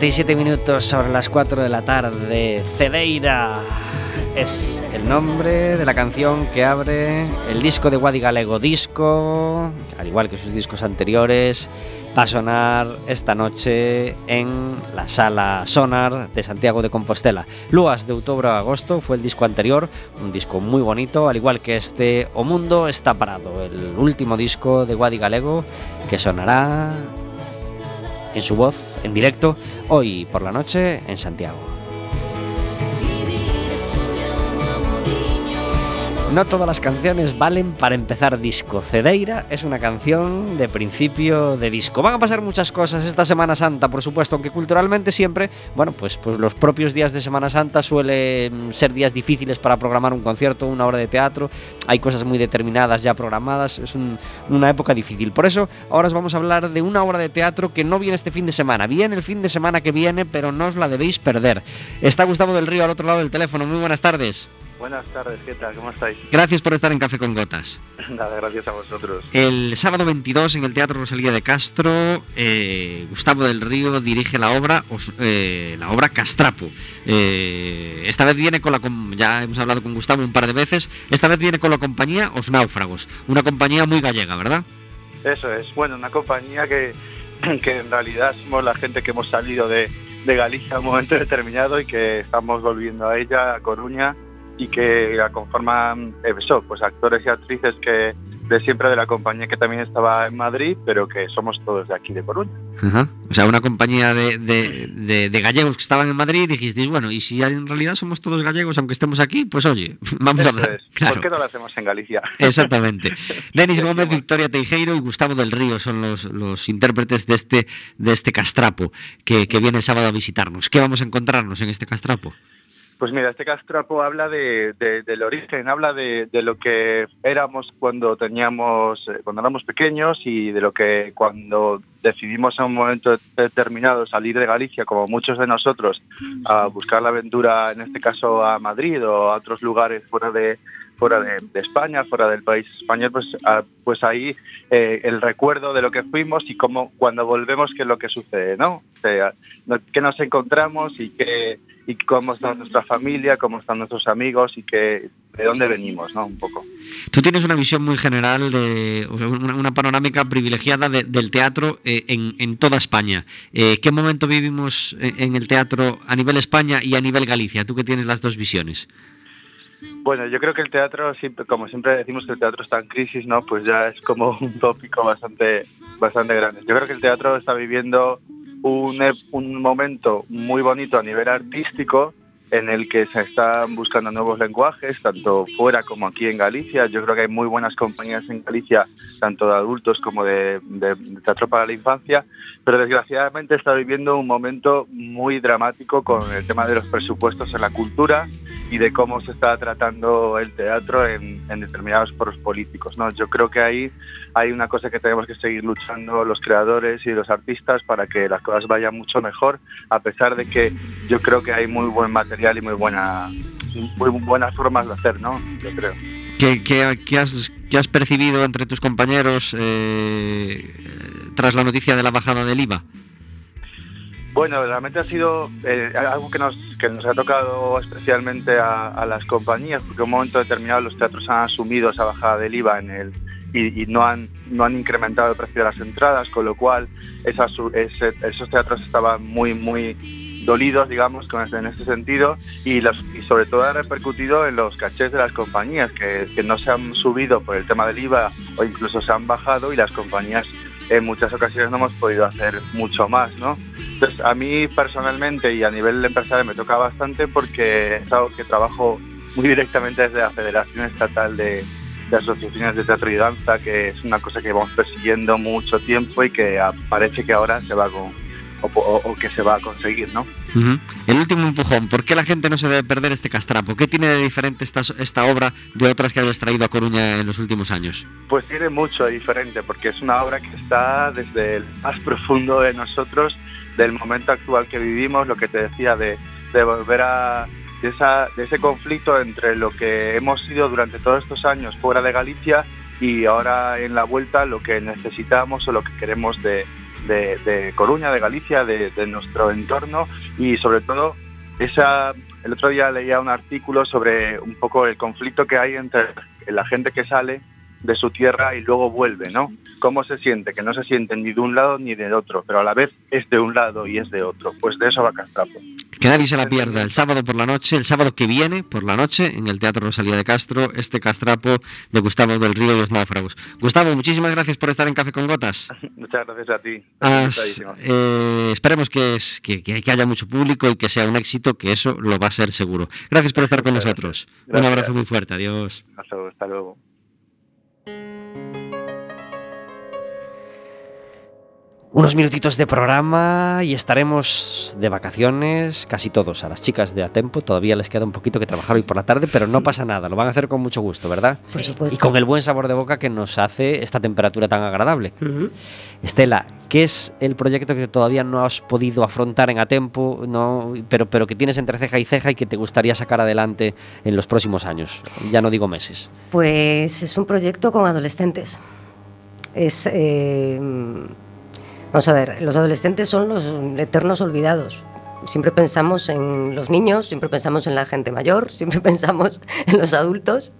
47 minutos sobre las 4 de la tarde. Cedeira es el nombre de la canción que abre el disco de Guadi Galego. Disco, al igual que sus discos anteriores, va a sonar esta noche en la sala Sonar de Santiago de Compostela. Luas de octubre a agosto fue el disco anterior, un disco muy bonito, al igual que este O Mundo está parado, el último disco de Guadi Galego que sonará en su voz, en directo, hoy por la noche en Santiago. No todas las canciones valen para empezar disco. Cedeira es una canción de principio de disco. Van a pasar muchas cosas esta Semana Santa, por supuesto, aunque culturalmente siempre, bueno, pues, pues los propios días de Semana Santa suelen ser días difíciles para programar un concierto, una obra de teatro. Hay cosas muy determinadas ya programadas. Es un- una época difícil. Por eso, ahora os vamos a hablar de una obra de teatro que no viene este fin de semana. Viene el fin de semana que viene, pero no os la debéis perder. Está Gustavo del Río al otro lado del teléfono. Muy buenas tardes. Buenas tardes, ¿qué tal? ¿Cómo estáis? Gracias por estar en Café con Gotas. Nada, gracias a vosotros. El sábado 22 en el Teatro Rosalía de Castro, eh, Gustavo del Río dirige la obra, eh, la obra Castrapo. Eh, esta vez viene con la, ya hemos hablado con Gustavo un par de veces, esta vez viene con la compañía Os Náufragos, una compañía muy gallega, ¿verdad? Eso es, bueno, una compañía que, que en realidad somos la gente que hemos salido de, de Galicia a un momento determinado y que estamos volviendo a ella, a Coruña, y que la conforman eh, eso, pues actores y actrices que, de siempre de la compañía que también estaba en Madrid, pero que somos todos de aquí de Coruña. Ajá. O sea, una compañía de, de- de- de gallegos que estaban en Madrid y dijisteis, bueno, y si en realidad somos todos gallegos, aunque estemos aquí, pues oye, vamos a Eso es. Claro. ¿Por qué no lo hacemos en Galicia? Exactamente. Denis Gómez, Victoria Teijeiro y Gustavo del Río son los, los intérpretes de este, de este castrapo que, que viene el sábado a visitarnos. ¿Qué vamos a encontrarnos en este castrapo? Pues mira, este castrapo habla de, de- del origen, habla de, de lo que éramos cuando teníamos, eh, cuando éramos pequeños y de lo que cuando decidimos en un momento determinado salir de Galicia, como muchos de nosotros, a buscar la aventura, en este caso a Madrid o a otros lugares fuera de fuera de, España, fuera del país español, pues, pues ahí eh, el recuerdo de lo que fuimos y cómo cuando volvemos qué es lo que sucede, ¿no? O sea, qué nos encontramos y qué y cómo está nuestra familia, cómo están nuestros amigos y que, de dónde venimos, ¿no? Un poco. Tú tienes una visión muy general, de, una, una panorámica privilegiada de- del teatro eh, en, en toda España. Eh, ¿Qué momento vivimos en, en el teatro a nivel España y a nivel Galicia? Tú que tienes las dos visiones. Bueno, yo creo que el teatro, siempre, como siempre decimos que el teatro está en crisis, ¿no? Pues ya es como un tópico bastante, bastante grande. Yo creo que el teatro está viviendo un, un momento muy bonito a nivel artístico en el que se están buscando nuevos lenguajes, tanto fuera como aquí en Galicia. Yo creo que hay muy buenas compañías en Galicia, tanto de adultos como de, de- de teatro para la infancia, pero desgraciadamente está viviendo un momento muy dramático con el tema de los presupuestos en la cultura y de cómo se está tratando el teatro en, en determinados foros políticos. ¿no? Yo creo que ahí hay una cosa que tenemos que seguir luchando los creadores y los artistas para que las cosas vayan mucho mejor, a pesar de que yo creo que hay muy buen material y muy buena muy buenas formas de hacer, ¿no? Yo creo. ¿Qué, qué- has, qué has percibido entre tus compañeros eh, tras la noticia de la bajada del IVA? Bueno, realmente ha sido eh, algo que nos, que nos ha tocado especialmente a, las compañías, porque en un momento determinado los teatros han asumido esa bajada del IVA en el, y, no, han, no han incrementado el precio de las entradas, con lo cual esos teatros estaban muy, muy dolidos, digamos, con ese- en ese sentido, y, las- y sobre todo ha repercutido en los cachés de las compañías, que, que no se han subido por el tema del IVA o incluso se han bajado y las compañías en muchas ocasiones no hemos podido hacer mucho más, ¿no? Entonces, a mí personalmente y a nivel empresarial me toca bastante porque es algo que trabajo muy directamente desde la Federación Estatal de, Asociaciones de Teatro y Danza, que es una cosa que vamos persiguiendo mucho tiempo y que parece que ahora se va con, o, o- o que se va a conseguir, ¿no? El último empujón, ¿por qué la gente no se debe perder este castrapo? ¿Qué tiene de diferente esta, esta obra de otras que hayas traído a Coruña en los últimos años? Pues tiene mucho de diferente, porque es una obra que está desde el más profundo de nosotros, del momento actual que vivimos, lo que te decía, de, de volver a de, esa- de ese conflicto entre lo que hemos sido durante todos estos años fuera de Galicia y ahora en la vuelta lo que necesitamos o lo que queremos de, de- Coruña, de Galicia, de, de nuestro entorno. Y sobre todo esa, el otro día leía un artículo sobre un poco el conflicto que hay entre la gente que sale de su tierra y luego vuelve, ¿no? ¿Cómo se siente? Que no se siente ni de un lado ni del otro, pero a la vez es de un lado y es de otro. Pues de eso va Castrapo. Que nadie se la pierda. El sábado por la noche, el sábado que viene por la noche, en el Teatro Rosalía de Castro, este castrapo de Gustavo del Río y los Náufragos. Gustavo, muchísimas gracias por estar en Café con Gotas. Muchas gracias a ti. Eh, esperemos que, es- que, que- que haya mucho público y que sea un éxito, que eso lo va a ser seguro. Gracias por estar con nosotros. gracias. Un abrazo muy fuerte. Adiós. Hasta luego, hasta Unos minutitos de programa y estaremos de vacaciones casi todos. A las chicas de Atempo todavía les queda un poquito que trabajar hoy por la tarde, pero no pasa nada, lo van a hacer con mucho gusto, ¿verdad? Por supuesto. Y con el buen sabor de boca que nos hace esta temperatura tan agradable. Estela, ¿qué es el proyecto que todavía no has podido afrontar en Atempo, no, pero, pero que tienes entre ceja y ceja y que te gustaría sacar adelante en los próximos años? Ya no digo meses. Pues es un proyecto con adolescentes. Es. eh, vamos a ver, los adolescentes son los eternos olvidados. Siempre pensamos en los niños, siempre pensamos en la gente mayor, siempre pensamos en los adultos.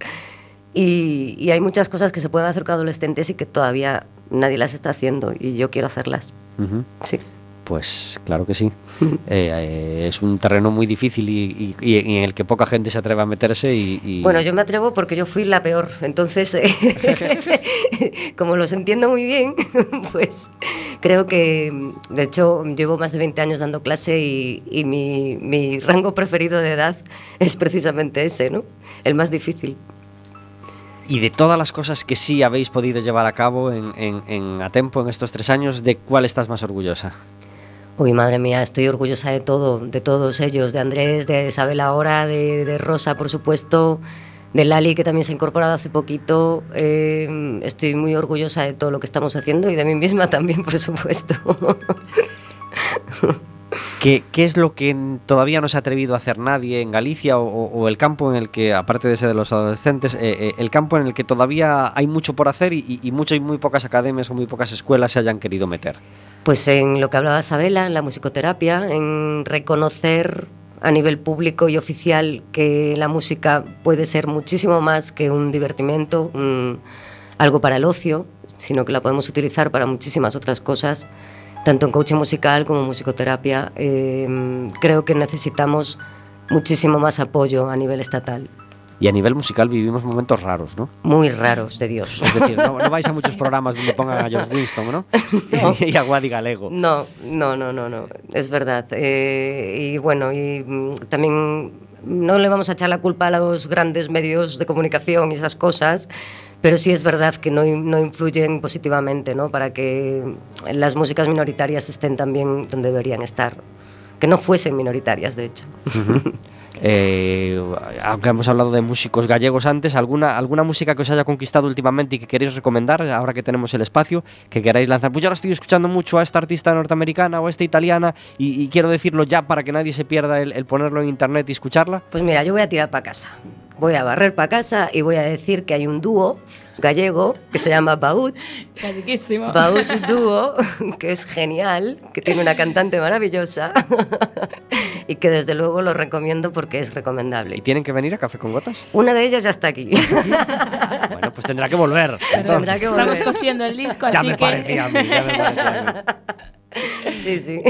Y, y hay muchas cosas que se pueden hacer con adolescentes y que todavía nadie las está haciendo y yo quiero hacerlas. Sí. Pues claro que sí. Eh, es un terreno muy difícil y, y- y en el que poca gente se atreve a meterse y... y- Bueno, yo me atrevo porque yo fui la peor, entonces, eh, como los entiendo muy bien, pues creo que, de hecho, llevo más de 20 años dando clase y, mi, mi rango preferido de edad es precisamente ese, ¿no? El más difícil. Y de todas las cosas que sí habéis podido llevar a cabo en, en- en- a tiempo en estos tres años, ¿de cuál estás más orgullosa? Uy, madre mía, estoy orgullosa de todo, de todos ellos, de Andrés, de Isabel ahora, de, Rosa, por supuesto, de Lali, que también se ha incorporado hace poquito. Eh, estoy muy orgullosa de todo lo que estamos haciendo y de mí misma también, por supuesto. ¿Qué, qué es lo que todavía no se ha atrevido a hacer nadie en Galicia o, o- el campo en el que, aparte de ese de los adolescentes, eh, eh, el campo en el que todavía hay mucho por hacer y- y mucho y muy pocas academias o muy pocas escuelas se hayan querido meter? Pues en lo que hablaba Sabela, en la musicoterapia, en reconocer a nivel público y oficial que la música puede ser muchísimo más que un divertimento, un- algo para el ocio, sino que la podemos utilizar para muchísimas otras cosas, tanto en coaching musical como musicoterapia. Eh, creo que necesitamos muchísimo más apoyo a nivel estatal. Y a nivel musical vivimos momentos raros, ¿no? Muy raros, de Dios. Es decir, no, no vais a muchos programas donde pongan a George Winston, ¿no? y a Wadi Galego. No, no, no, no, no, es verdad. Eh, y bueno, y mm, también no le vamos a echar la culpa a los grandes medios de comunicación y esas cosas, pero sí es verdad que no, no influyen positivamente ¿no? para que las músicas minoritarias estén también donde deberían estar. Que no fuesen minoritarias, de hecho. Eh, aunque hemos hablado de músicos gallegos antes, ¿alguna, ¿alguna música que os haya conquistado últimamente y que queréis recomendar ahora que tenemos el espacio? Que queráis lanzar. Pues yo ahora estoy escuchando mucho a esta artista norteamericana o a esta italiana y, y quiero decirlo ya para que nadie se pierda el, el ponerlo en internet y escucharla. Pues mira, yo voy a tirar para casa. Voy a barrer para casa y voy a decir que hay un dúo gallego que se llama Baut. Riquísimo. Baut Dúo, que es genial, que tiene una cantante maravillosa y que desde luego lo recomiendo porque es ¿Y recomendable. tienen que venir a Café con Gotas? Una de ellas ya está aquí. Bueno, pues tendrá que volver. Tendrá que Estamos volver. cociendo el disco, Ya así me que... parecía a mí, ya me parecía a mí. Sí, sí.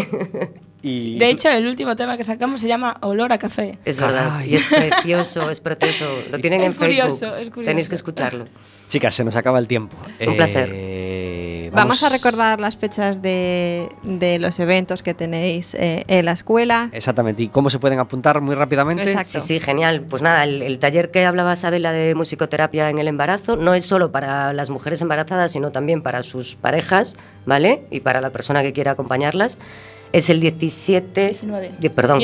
Y De hecho, el último tema que sacamos se llama Olor a café. Es verdad. Caray. Y es precioso, es precioso. Lo tienen Es en Facebook. curioso, es curioso. Tenéis que escucharlo. chicas, se nos acaba el tiempo. Un placer. Eh, Vamos a recordar las fechas de, de los eventos que tenéis eh, en la escuela. Exactamente. ¿Y cómo se pueden apuntar muy rápidamente? Exacto. Sí, sí, genial. Pues nada, el, el taller que hablaba Sabela de musicoterapia en el embarazo no es solo para las mujeres embarazadas, sino también para sus parejas, ¿vale? Y para la persona que quiera acompañarlas. Es el 17... 19. Die- Perdón,